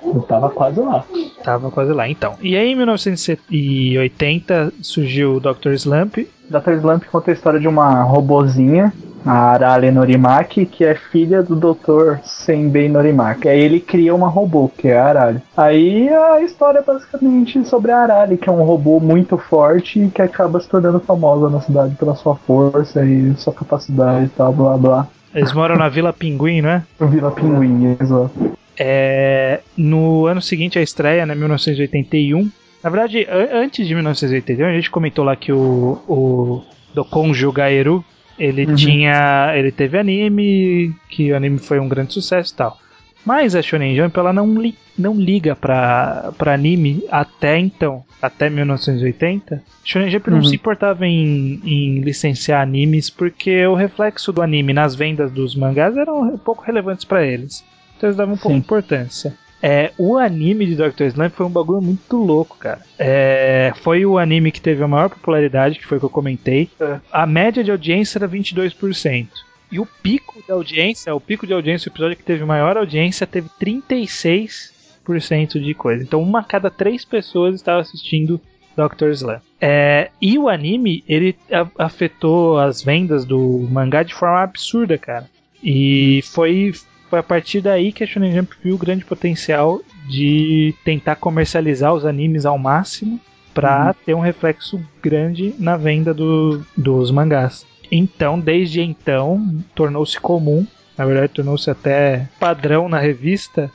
Eu tava quase lá. Tava quase lá, então. E aí, em 1980, surgiu o Dr. Slump. Dr. Slump conta a história de uma robozinha, a Arale Norimaki, que é filha do Dr. Senbei Norimaki. Aí ele cria uma robô, que é a Arale. Aí a história é basicamente sobre a Arale, que é um robô muito forte e que acaba se tornando famosa na cidade pela sua força e sua capacidade e tal, blá blá. Eles moram na Vila Pinguim, não é? Vila Pinguim, exato. É, no ano seguinte à estreia, né, 1981. Na verdade, an- antes de 1981, a gente comentou lá que o, o do Konju Gaeru, ele Uhum. tinha, ele teve anime, que o anime foi um grande sucesso e tal. Mas a Shonen Jump ela não, li, não liga pra, pra anime até então, até 1980. A Shonen Jump não Uhum. se importava em, em licenciar animes porque o reflexo do anime nas vendas dos mangás eram pouco relevantes pra eles. Então eles davam um pouco de importância. É, o anime de Dr. Slump foi um bagulho muito louco, cara. É, foi o anime que teve a maior popularidade, que foi o que eu comentei. É. A média de audiência era 22%. E o pico de audiência, o pico de audiência, o episódio que teve maior audiência, teve 36% de coisa. Então uma a cada três pessoas estava assistindo Dr. Slump. É, e o anime, ele afetou as vendas do mangá de forma absurda, cara. E foi, foi a partir daí que a Shonen Jump viu o grande potencial de tentar comercializar os animes ao máximo para ter um reflexo grande na venda do- dos mangás. Então, desde então, tornou-se comum, na verdade, tornou-se até padrão na revista,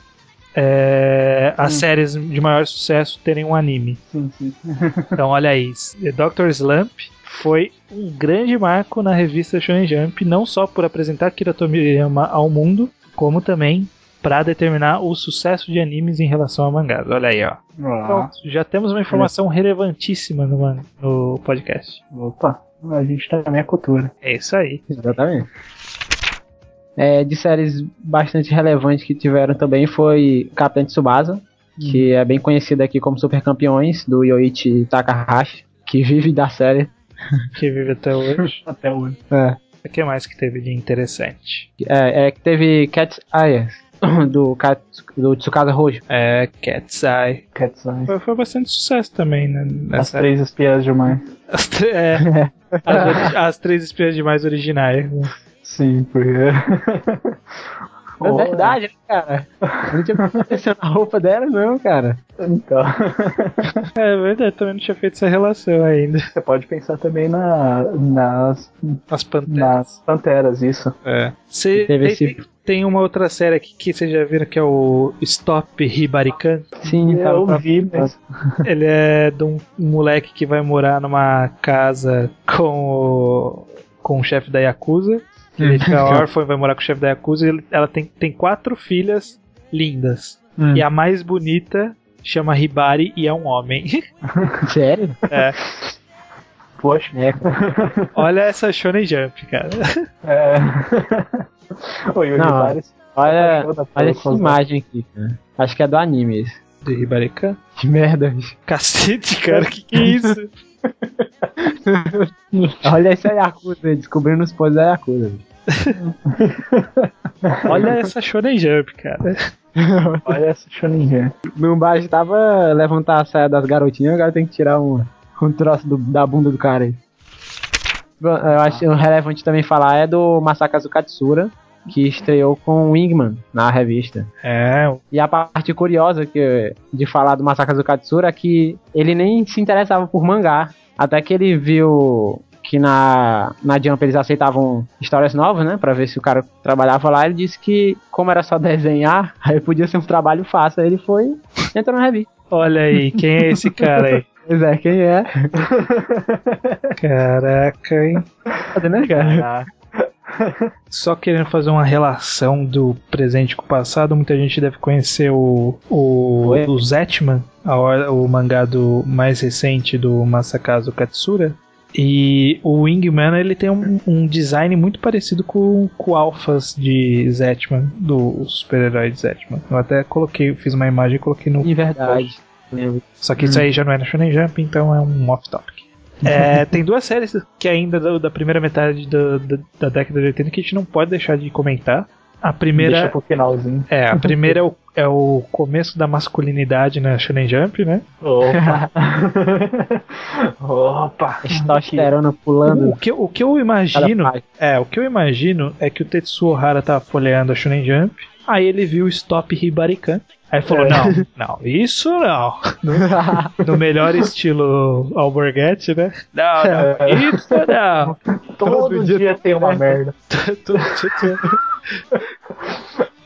é, as Hum. séries de maior sucesso terem um anime. Sim, sim. (laughs) Então, olha aí, Dr. Slump foi um grande marco na revista Shonen Jump, não só por apresentar Akira Toriyama ao mundo, como também para determinar o sucesso de animes em relação a mangás. Olha aí, ó. Ah, Pronto, já temos uma informação relevantíssima no, no podcast. opa, a gente tá na minha cultura. É isso aí. Exatamente. É, de séries bastante relevantes que tiveram também foi Capitão Tsubasa, que é bem conhecido aqui como Super Campeões, do Yoichi Takahashi, que vive da série. Que vive até hoje. (laughs) Até hoje. É, O que mais que teve de interessante? é, é que teve Cat's Eye, (coughs) do, do Tsukasa Rojo. É Cat's Eye. Cat's Eye. Foi, foi bastante sucesso também, né? As três espias demais. (laughs) as, tre- é, (laughs) as, as três espias demais originais. né? Sim, porque. (laughs) É verdade, né, cara? Eu não tinha (laughs) pensado na roupa dela, não, cara. Então. (laughs) É verdade, também não tinha feito essa relação ainda. Você pode pensar também na, nas, As panteras. nas panteras, isso. É. Teve tem, esse- tem- tem uma outra série aqui que vocês já viram que é o Stop Hibarikan. Sim, Eu tava pra- vi, mas. (laughs) Ele é de um moleque que vai morar numa casa com o, com o chefe da Yakuza. Ele fica órfão e vai morar com o chefe da Yakuza. e ela tem, tem quatro filhas lindas. Hum. E a mais bonita chama Hibari e é um homem. (laughs) Sério? É. Poxa. É, Olha essa Shonen Jump, cara. É. Oi, o Não, Hibari- olha, olha essa imagem aqui, cara. Acho que é do anime esse. Do Hibarikan. Que merda. bicho. Cacete, cara, que que é isso? (laughs) Olha essa Yakuza, descobrindo os pós da Yakuza. (laughs) Olha essa Shonen Jump, cara. (laughs) Olha essa Shonen Jump. Baixo tava levantar a saia das garotinhas, agora tem que tirar um, um troço do- da bunda do cara aí. Eu acho relevante também falar é do Masakazu Katsura, que estreou com Wingman na revista. É, E a parte curiosa que, de falar do Masakazu Katsura é que ele nem se interessava por mangá. Até que ele viu que na, na Jump eles aceitavam histórias novas, né? Pra ver se o cara trabalhava lá. Ele disse que, como era só desenhar, (laughs) aí podia ser um trabalho fácil. Aí ele foi e entrou na revista. olha aí, quem é esse cara aí? (laughs) Pois é, quem é? (laughs) Caraca, hein? Foda, né, cara? Só querendo fazer uma relação do presente com o passado, muita gente deve conhecer o, o, o Zetman, o mangá do, mais recente do Masakazu Katsura. E o Wingman ele tem um, um design muito parecido com, com o Alphas de Zetman, do super-herói de Zetman. Eu até coloquei, fiz uma imagem e coloquei no De verdade. Só que isso aí já não é na Shonen Jump, então é um off-topic. (laughs) É, tem duas séries que ainda da, da primeira metade do- do- da década de 80 que a gente não pode deixar de comentar. A Deixa primeira. pro finalzinho. É, a primeira é o, é o começo da masculinidade na Shonen Jump, né? Opa! (laughs) Opa! Testosterona pulando. O que, o que eu imagino. É, o que eu imagino é que o Tetsuo Hara tava folheando a Shonen Jump, aí ele viu o Stop Hibarikan. Aí falou: É. Não, não, isso não. (laughs) No melhor estilo Alborguete, né? Não, não, isso não. Todo, dia, tem uma merda. (laughs)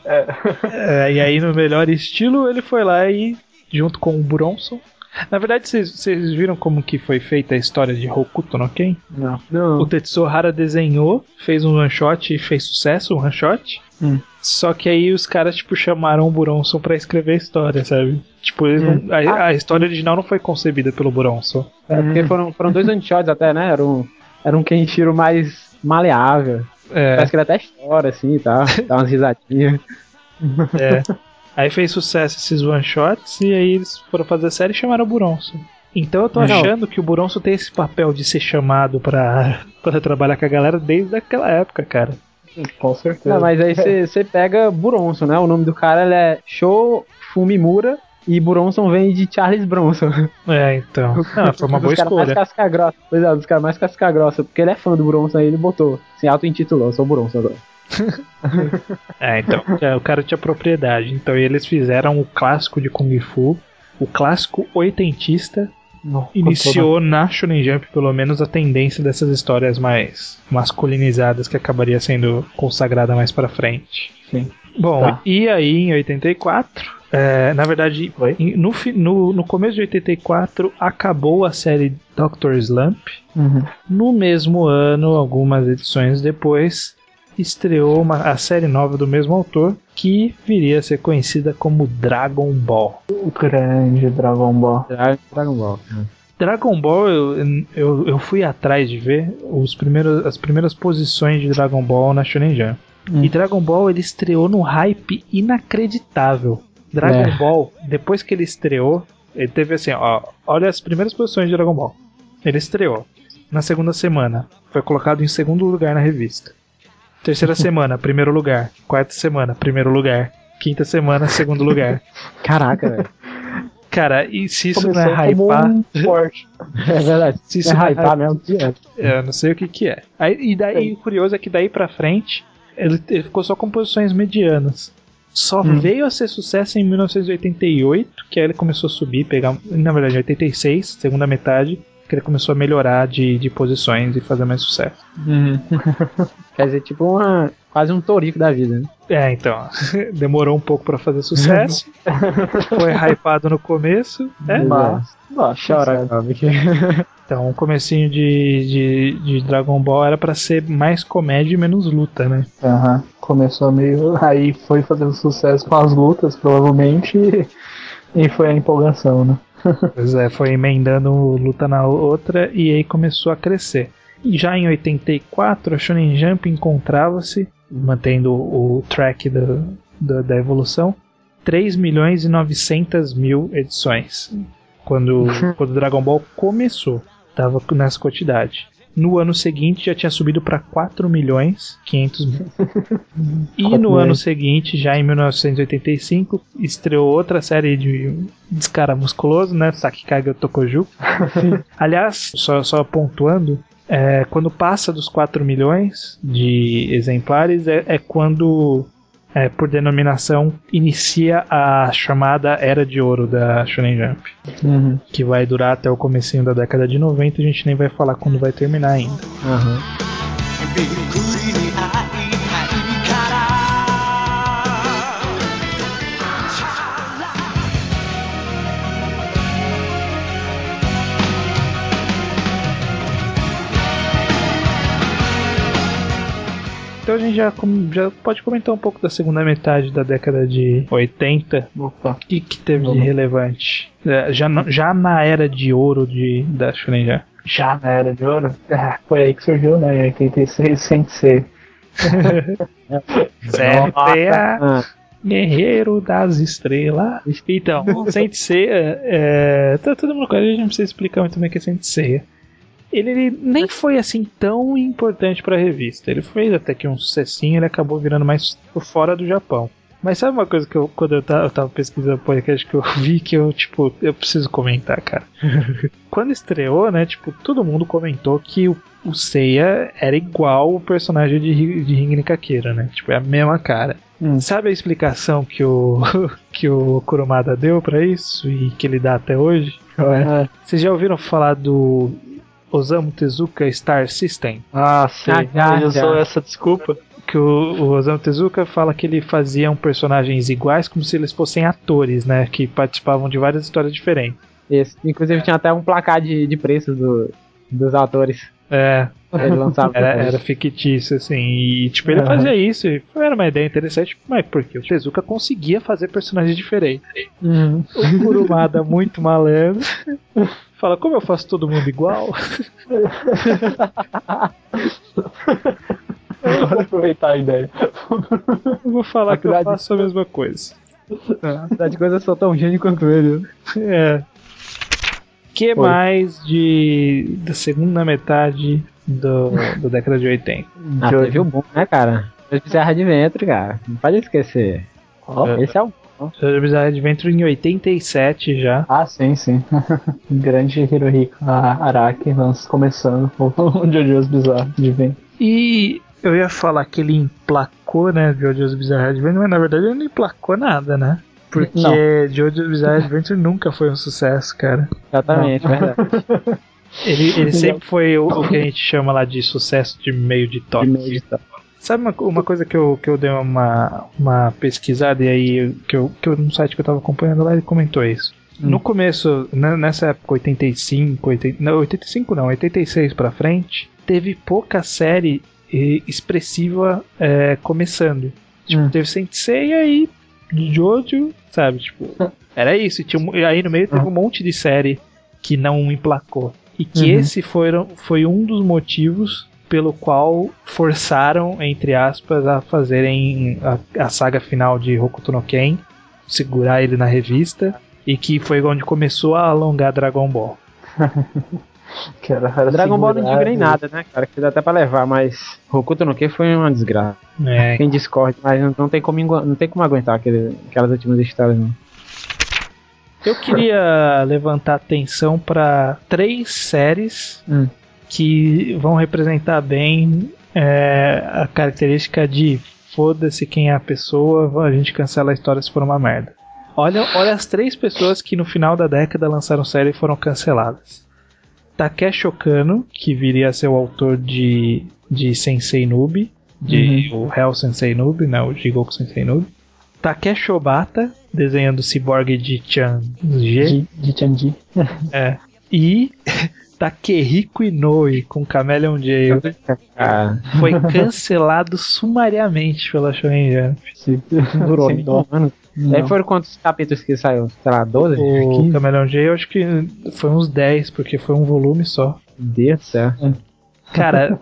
É, e aí, no melhor estilo, ele foi lá e, junto com o Bronson. Na verdade, vocês viram como que foi feita a história de Hokuto no Ken? Não. O Não. Tetsuo Hara desenhou, fez um one shot e fez sucesso, um one shot. Hum. Só que aí os caras, tipo, chamaram o Bronson pra escrever a história, sabe? Tipo, eles Hum. não- a, a história original não foi concebida pelo Bronson. É, porque foram, foram dois one-shots até, né? Era um, era um Kenshiro mais maleável. É, Parece que ele até chora, assim, tá? (laughs) Dá umas risadinhas. é. Aí fez sucesso esses one shots e aí eles foram fazer a série e chamaram o Bronson. Então eu tô Não. achando que o Bronson tem esse papel de ser chamado pra, (laughs) pra trabalhar com a galera desde aquela época, cara. Com certeza. Não, mas aí você pega Buronson, né? O nome do cara ele é Sho Fumimura e Buronson vem de Charles Bronson. É, então. Não, (laughs) foi uma boa caras mais escolha. casca grossa. Pois é, dos caras mais casca grossa, porque ele é fã do Bronson aí ele botou. Se auto-intitulou, eu sou o Bronson agora. (laughs) É, então. é, o cara tinha propriedade. Então eles fizeram o clássico de Kung Fu, o clássico oitentista, Não, iniciou na Shonen Jump pelo menos a tendência dessas histórias mais masculinizadas que acabaria sendo consagrada mais pra frente. Sim. Bom, Tá. e aí em 84, é, na verdade, no, no, no começo de 84 acabou a série Doctor Slump. Uhum. No mesmo ano, algumas edições depois, estreou uma, a série nova do mesmo autor que viria a ser conhecida como Dragon Ball. O grande Dragon Ball. Dra- Dragon Ball. Dragon Ball, eu, eu, eu fui atrás de ver os primeiros, as primeiras posições de Dragon Ball na Shonen Jump. Hum. E Dragon Ball ele estreou num hype inacreditável. Dragon É. Ball, depois que ele estreou, ele teve assim, ó, olha as primeiras posições de Dragon Ball. Ele estreou na segunda semana, foi colocado em segundo lugar na revista. Terceira (laughs) semana, primeiro lugar. Quarta semana, primeiro lugar. Quinta semana, segundo lugar. (laughs) Caraca, velho. Cara, e se isso Começou (laughs) não é hypar, um esporte. É verdade. se Isso isso é não é hypar mesmo. que é. É, eu não sei o que que é. Aí, e daí, o curioso é que daí pra frente, ele, ele ficou só com posições medianas. Só Hum. veio a ser sucesso em 1988, que aí ele começou a subir, pegar, na verdade, em 86, segunda metade, que ele começou a melhorar de, de posições e fazer mais sucesso. (laughs) Quer dizer, tipo uma. Quase um torico da vida, né? É, então, (laughs) demorou um pouco pra fazer sucesso, (laughs) foi hypado no começo, né? Mas, mas Chora, porque- Então, o comecinho de, de, de Dragon Ball era pra ser mais comédia e menos luta, né? Aham. Começou meio. Aí foi fazendo sucesso com as lutas, provavelmente. E, e foi a empolgação, né? Pois é, foi emendando luta na outra e aí começou a crescer. E já em 84, a Shonen Jump encontrava-se, mantendo o track da, da, da evolução, 3 milhões e 900 mil edições. Quando, (laughs) quando Dragon Ball começou, estava nessa quantidade. No ano seguinte já tinha subido para 4 milhões 500 mil. (laughs) E no ano seguinte, já em 1985, estreou outra série de descara musculoso, né? Sakikaga Tokoju. (laughs) Aliás, só, só pontuando, é, quando passa dos 4 milhões de exemplares, é, é quando, é, por denominação, inicia a chamada Era de Ouro da Shonen Jump Uhum. que vai durar até o comecinho da década de 90, a gente nem vai falar quando vai terminar ainda. Aham. Então a gente já, com- já pode comentar um pouco da segunda metade da década de 80. Opa. O que, que teve de relevante? É, já, na- já na era de ouro de, da Shonen Jump. Já na era de ouro? É, foi aí que surgiu, né? Em 86, Sensei. CPA, Ah, Guerreiro das Estrelas. Então, Saint Seiya, é, tá todo mundo conhece, a gente não precisa explicar muito bem o que é Saint Seiya. Ele, nem foi assim tão importante pra revista. Ele fez até que um sucessinho, ele acabou virando mais por fora do Japão. Mas sabe uma coisa que eu, quando eu tava, eu tava pesquisando podcast que eu (laughs) vi que eu, tipo, eu preciso comentar, cara. (laughs) quando estreou, né, tipo, todo mundo comentou que o, o Seiya era igual o personagem de, de Ring Kakeira, né? Tipo, é a mesma cara. Hum. Sabe a explicação que o, (laughs) que o Kurumada deu pra isso e que ele dá até hoje? É. Vocês já ouviram falar do Osamu Tezuka Star System? Ah, sei. Ah, já, Ele usou essa desculpa. Que o, o Osamu Tezuka fala que ele fazia personagens iguais como se eles fossem atores, né? Que participavam de várias histórias diferentes. Esse. Inclusive tinha até um placar de, de preços do, dos atores. É, Ele lançava. era, era fictício, assim. E, tipo, ele Aham. fazia isso. E era uma ideia interessante, mas porque o Tezuka conseguia fazer personagens diferentes. Uhum. O Kurumada, (laughs) muito malandro, fala: Como eu faço todo mundo igual? (laughs) Vou aproveitar a ideia. Eu vou falar que eu Apesar de- faço a mesma coisa. Apesar de coisa, eu sou tão gênio quanto ele. É. que Foi. mais de da segunda metade do, da década de 80? Ah, De teve o boom, né, cara? Os Bizarra Adventure, cara. Não pode esquecer. Ó. Esse é o. Jojo Bizarre Adventure em 87 já. Ah, sim, sim. (laughs) Grande Hirohiko a- Araki, nós começando (laughs) o Jojo's Bizarro de vem. E eu ia falar que ele emplacou, né, Jojo's Bizarre Adventure, mas na verdade ele não emplacou nada, né? Porque Não. Jojo's Bizarre Adventure nunca foi um sucesso, cara. Exatamente, verdade. (laughs) Ele, ele sempre foi o, o que a gente chama lá de sucesso de meio de top. De meio de top. Sabe uma, uma coisa que eu, que eu dei uma, uma pesquisada e aí que eu, que eu, no site que eu tava acompanhando lá ele comentou isso. Hum. No começo, né, nessa época 85, 80, não, 85 não, 86 pra frente, teve pouca série eh, expressiva eh, começando. Tipo, Hum. teve Sensei e aí Jojo, sabe, tipo, era isso. E, tinha, e aí no meio teve um monte de série que não emplacou. E que Uhum. esse foram, foi um dos motivos pelo qual forçaram, entre aspas, a fazerem a, a saga final de Hokuto no Ken, segurar ele na revista, e que foi onde começou a alongar Dragon Ball. (laughs) Que era, era Dragon Ball não diga nem nada, né, cara? Que dá até pra levar, mas Hokuto no que foi uma desgraça. É, Quem discorde, mas não, não tem como não tem como aguentar aquele, aquelas últimas histórias, não. eu queria levantar atenção para três séries Hum. que vão representar bem é, a característica de foda-se quem é a pessoa, a gente cancela a história se for uma merda. Olha, olha as três pessoas que no final da década lançaram série e foram canceladas. Takeshi Okano, que viria a ser o autor de, de Sensei Noob, de o Hell Sensei Noob, né, o Jigoku Sensei Noob. Takeshi Obata, desenhando o Cyborg de Chan G. De, Chanji. (laughs) É. E (laughs) Takehiko Inoue com Chameleon Jail Ah, foi cancelado sumariamente pela Shonen Jump. Durou Sem nem dó. um ano. Não. Aí foram quantos capítulos que saiu? Sei lá, 12? O 15? Chameleon Jail eu acho que foi uns 10, porque foi um volume só. Meu Deus do céu. Cara,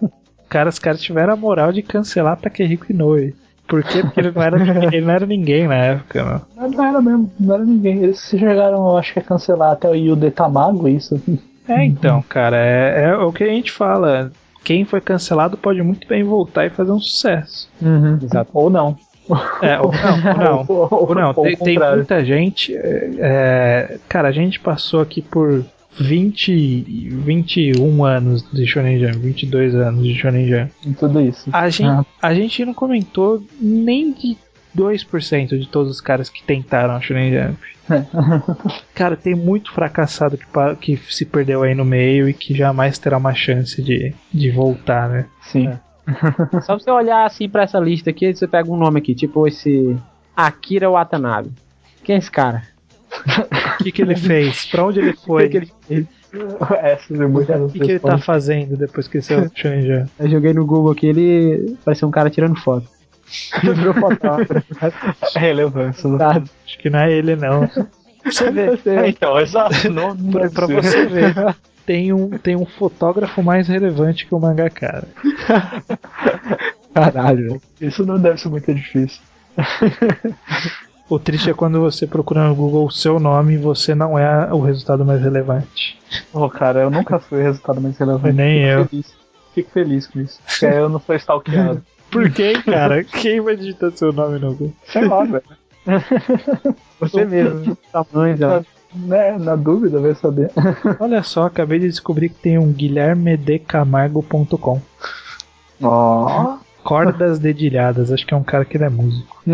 cara os caras tiveram a moral de cancelar Takehiko Inoue. Por quê? Porque ele não era, (laughs) ele não era ninguém na época, mano. Não, não era mesmo, não era ninguém. Eles chegaram, eu acho que a cancelar até o Yude Tamago, isso. É, então, cara, é, é o que a gente fala. Quem foi cancelado pode muito bem voltar e fazer um sucesso. Exato. Ou não. É, ou (laughs) não, ou (laughs) não. Ou, não, tem, tem muita gente. é, é, cara, a gente passou aqui por 20, 21 anos de Shonen Jump, 22 anos de Shonen Jump. Tudo isso. A gente, Ah. a gente não comentou nem de 2% de todos os caras que tentaram a Shonen Jump. (laughs) Cara, tem muito fracassado que, que se perdeu aí no meio e que jamais terá uma chance de, de voltar, né? Sim. (laughs) Só você olhar assim pra essa lista aqui, você pega um nome aqui, tipo esse Akira Watanabe. Quem é esse cara? O que, que ele fez? Pra onde ele foi? (laughs) O que, que ele? Essas é muitas O que, que ele tá fazendo depois que ele saiu Jump? (laughs) Eu joguei no Google aqui, ele parecia um cara tirando foto. Virou fotógrafo. relevância. não Tá. Acho que não é ele, não. Você vê, É, então, exato. Não, pra, é pra você ver, tem um, tem um fotógrafo mais relevante que o mangaka. (laughs) Caralho. Isso não deve ser muito difícil. O triste é quando você procura no Google o seu nome e você não é o resultado mais relevante. Ô, cara, eu nunca fui o resultado mais relevante. Nem Fico eu. Feliz. Fico feliz com isso. Porque aí eu não sou stalkeado. (laughs) Por quem, cara? Quem vai digitar seu nome no Google? Sei lá, velho. (laughs) Você mesmo. Tamanho, já. Né, na dúvida, vai saber. (laughs) Olha só, acabei de descobrir que tem um guilhermedecamargo.com. Ó. Cordas dedilhadas, acho que é um cara que ele é músico. (laughs)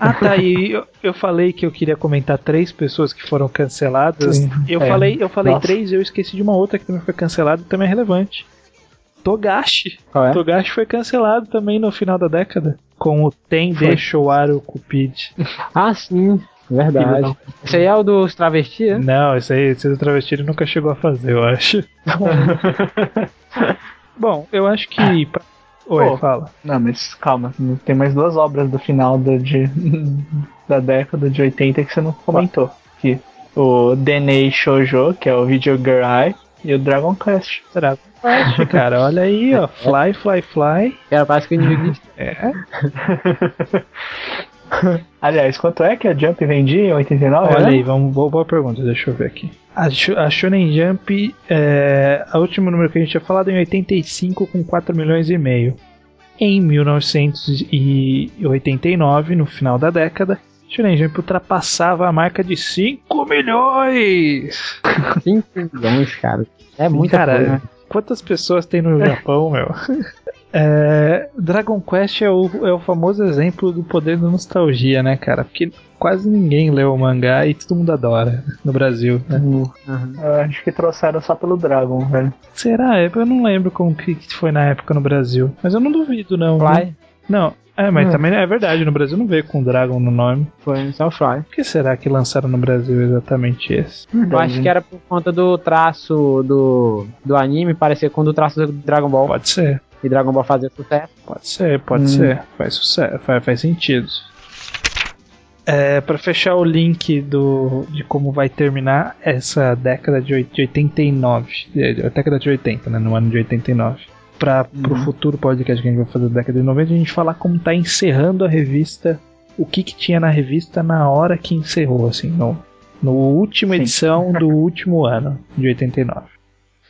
ah tá, e eu, eu falei que eu queria comentar três pessoas que foram canceladas. Sim, eu é. falei, eu falei Nossa. três e eu esqueci de uma outra que também foi cancelada e também é relevante. Togashi. Qual é? Togashi foi cancelado também no final da década. Com o Tem Foi. de Showaru Cupid. Ah, sim. Verdade. Esse aí é o dos travestis, né? Não, isso aí, esse do travesti ele nunca chegou a fazer, eu acho. (laughs) Bom, eu acho que. pra- Oi, Pô. fala. Não, mas calma, tem mais duas obras do final da, de, da década de 80 que você não comentou. Que o Denei Shoujo, que é o Video Girl Eye, e o Dragon Quest. Dragon Quest, cara, olha aí, ó. (laughs) Fly, fly, fly. Era parece que o inimigo É. (laughs) (laughs) Aliás, quanto é que a Jump vendia em 89? Olha né? aí, vamos, boa, boa pergunta, deixa eu ver aqui. A, a Shonen Jump, é, a último número que a gente tinha falado é em 85 com 4 milhões e meio. Em 1989, no final da década, Shonen Jump ultrapassava a marca de 5 milhões! (laughs) 5 milhões, cara. É muita Cara, coisa. Quantas pessoas tem no Japão, meu? (laughs) É, Dragon Quest é o, é o famoso exemplo do poder da nostalgia, né, cara? Porque quase ninguém leu o mangá e todo mundo adora no Brasil, né? Uhum. Eu acho que trouxeram só pelo Dragon, velho. Será? Eu não lembro como que que foi na época no Brasil. Mas eu não duvido, não. Fly Não, é, mas Hum. também é verdade, no Brasil não veio com Dragon no nome. foi só o Fly. Por que será que lançaram no Brasil exatamente esse? Eu acho que era por conta do traço do, do anime parecer com o do traço do Dragon Ball. Pode ser, E Dragon Ball fazia sucesso. pode ser, pode Hum. ser. Faz sucesso, faz, faz sentido. É, para fechar o link do, de como vai terminar essa década de oit- de 89, é, a década de 80, né, no ano de 89. Para pro futuro podcast que a gente vai fazer da década de 90, a gente falar como tá encerrando a revista, o que que tinha na revista na hora que encerrou, assim, no, no última Sim. edição do (laughs) último ano, de 89.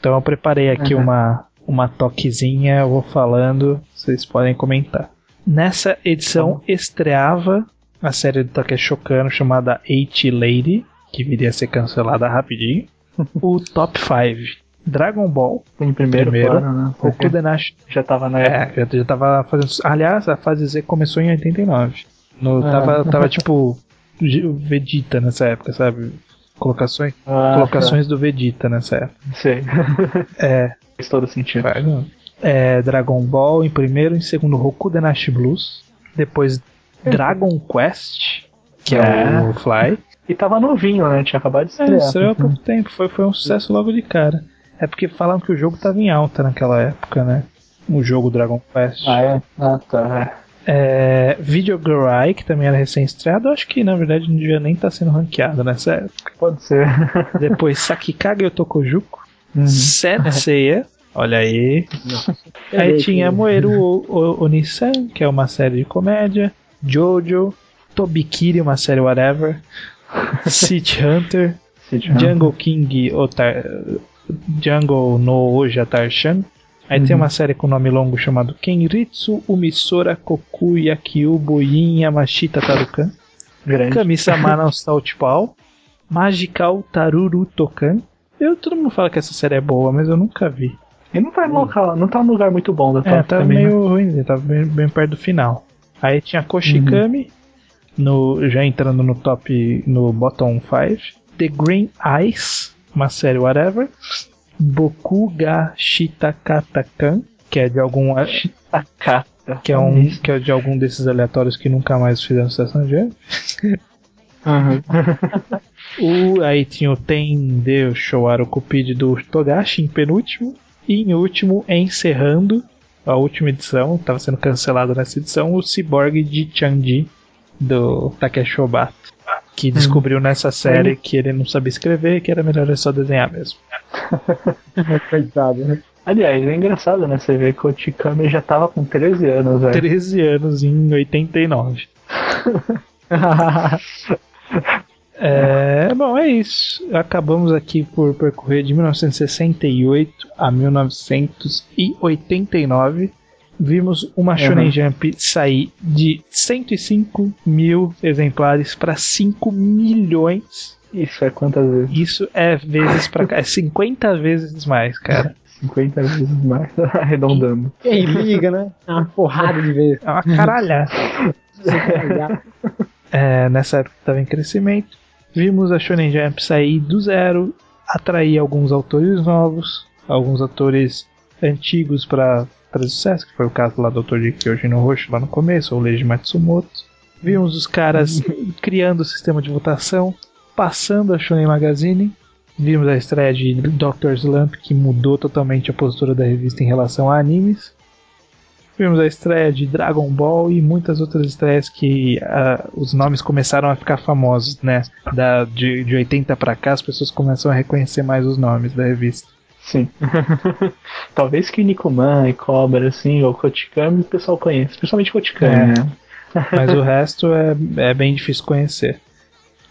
Então eu preparei aqui Uhum. uma, uma toquezinha, eu vou falando, vocês podem comentar. Nessa edição estreava a série do Takeshi Shokano chamada Eight Lady, que viria a ser cancelada rapidinho. (laughs) o Top 5. Dragon Ball, Em primeiro, Primeiro. plano, né? Porque Hokuto Denashi. já tava na época. É, já, tava fazendo. Aliás, a fase Z começou em 89. No, Ah. tava, tava (laughs) tipo Vegeta nessa época, sabe? Colocações, Ah, colocações do Vegeta nessa época. tá. Sei. (laughs) É, Faz todo sentido. É, Dragon Ball em primeiro, em segundo Hokuto Nashi Blues, depois Dragon Quest, que é, É. o Fly. E tava novinho, né? Tinha acabado de É, estrear. estreou há pouco tempo, foi, foi um sucesso logo de cara. É porque falaram que o jogo tava em alta naquela época, né? O jogo Dragon Quest. Ah, é? Ah, tá. É, Video Girl Eye, que também era recém-estreado, acho que na verdade não devia nem estar sendo ranqueado nessa época. Pode ser. (laughs) Depois Sakikage Otokojuku, Uhum. Senseiya, (laughs) olha aí, Aí tinha Moeru Onisan, que é uma série de comédia, Jojo, Tobikiri, uma série whatever, (laughs) City Hunter, City Hunter. Jungle King Otar, Jungle no Ojatarshan. Aí tem uma série com nome longo chamado Kenritsu Umisora Koku Yakyubo Yin Yamashita Tarukan. Grande. Kami-sama (laughs) no Southpaw, Magical Taruru Tokan. Eu, todo mundo fala que essa série é boa, mas eu nunca vi. E não tá, no local, não tá num lugar muito bom da É, top tava também. né? meio ruim, tava bem, bem perto do final. Aí tinha Koshikami, no, já entrando no top, no bottom 5. The Green Eyes, uma série whatever. Boku ga Shitakatakan, que é de algum Takata. que é um que é de algum desses aleatórios que nunca mais fizeram sucesso na Jump. Uhum. (laughs) O, aí tinha o Tende Showaru Cupid do Togashi em penúltimo. E em último, encerrando a última edição, estava sendo cancelado nessa edição, o Cyborg de Chanji do Takeshi Obata. Que descobriu nessa série que ele não sabia escrever, que era melhor só desenhar mesmo. (laughs) Coitado, né? Aliás, é engraçado, né? Você vê que o Tikami já tava com 13 anos, velho. 13 anos em 89. (laughs) É, bom, é isso. Acabamos aqui por percorrer de 1968 a 1989. Vimos uma Shonen Jump sair de 105 mil exemplares para 5 milhões. Isso é quantas vezes? Isso é vezes pra cá, é 50 vezes mais, cara. (laughs) 50 vezes mais, (laughs) arredondando. Quem liga, né? É uma porrada de vezes. É uma caralha. (laughs) É, nessa época estava em crescimento. Vimos a Shonen Jump sair do zero, atrair alguns autores novos, alguns autores antigos para trazer sucesso, que foi o caso lá do autor de Kyojin no Roxo lá no começo, o Leiji Matsumoto. Vimos os caras (laughs) criando o sistema de votação, passando a Shonen Magazine. Vimos a estreia de Dr. Slump, que mudou totalmente a postura da revista em relação a animes. Vimos a estreia de Dragon Ball e muitas outras estreias que ah, os nomes começaram a ficar famosos, né? Da, de, de 80 pra cá, as pessoas começam a reconhecer mais os nomes da revista. Sim. (laughs) Talvez que Nikuman e Cobra, assim, ou Kotikami, o pessoal conhece. Principalmente Kotikami, É. Mas o resto é, é bem difícil conhecer.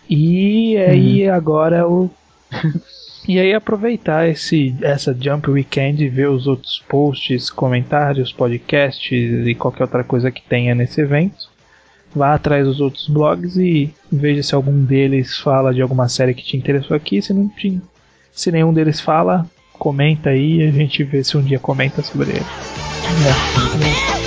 E aí agora o. (laughs) E aí aproveitar esse, essa Jump Weekend e ver os outros posts, comentários, podcasts e qualquer outra coisa que tenha nesse evento. Vá atrás dos outros blogs e veja se algum deles fala de alguma série que te interessou aqui. Se não te, se nenhum deles fala, comenta aí e a gente vê se um dia comenta sobre ele.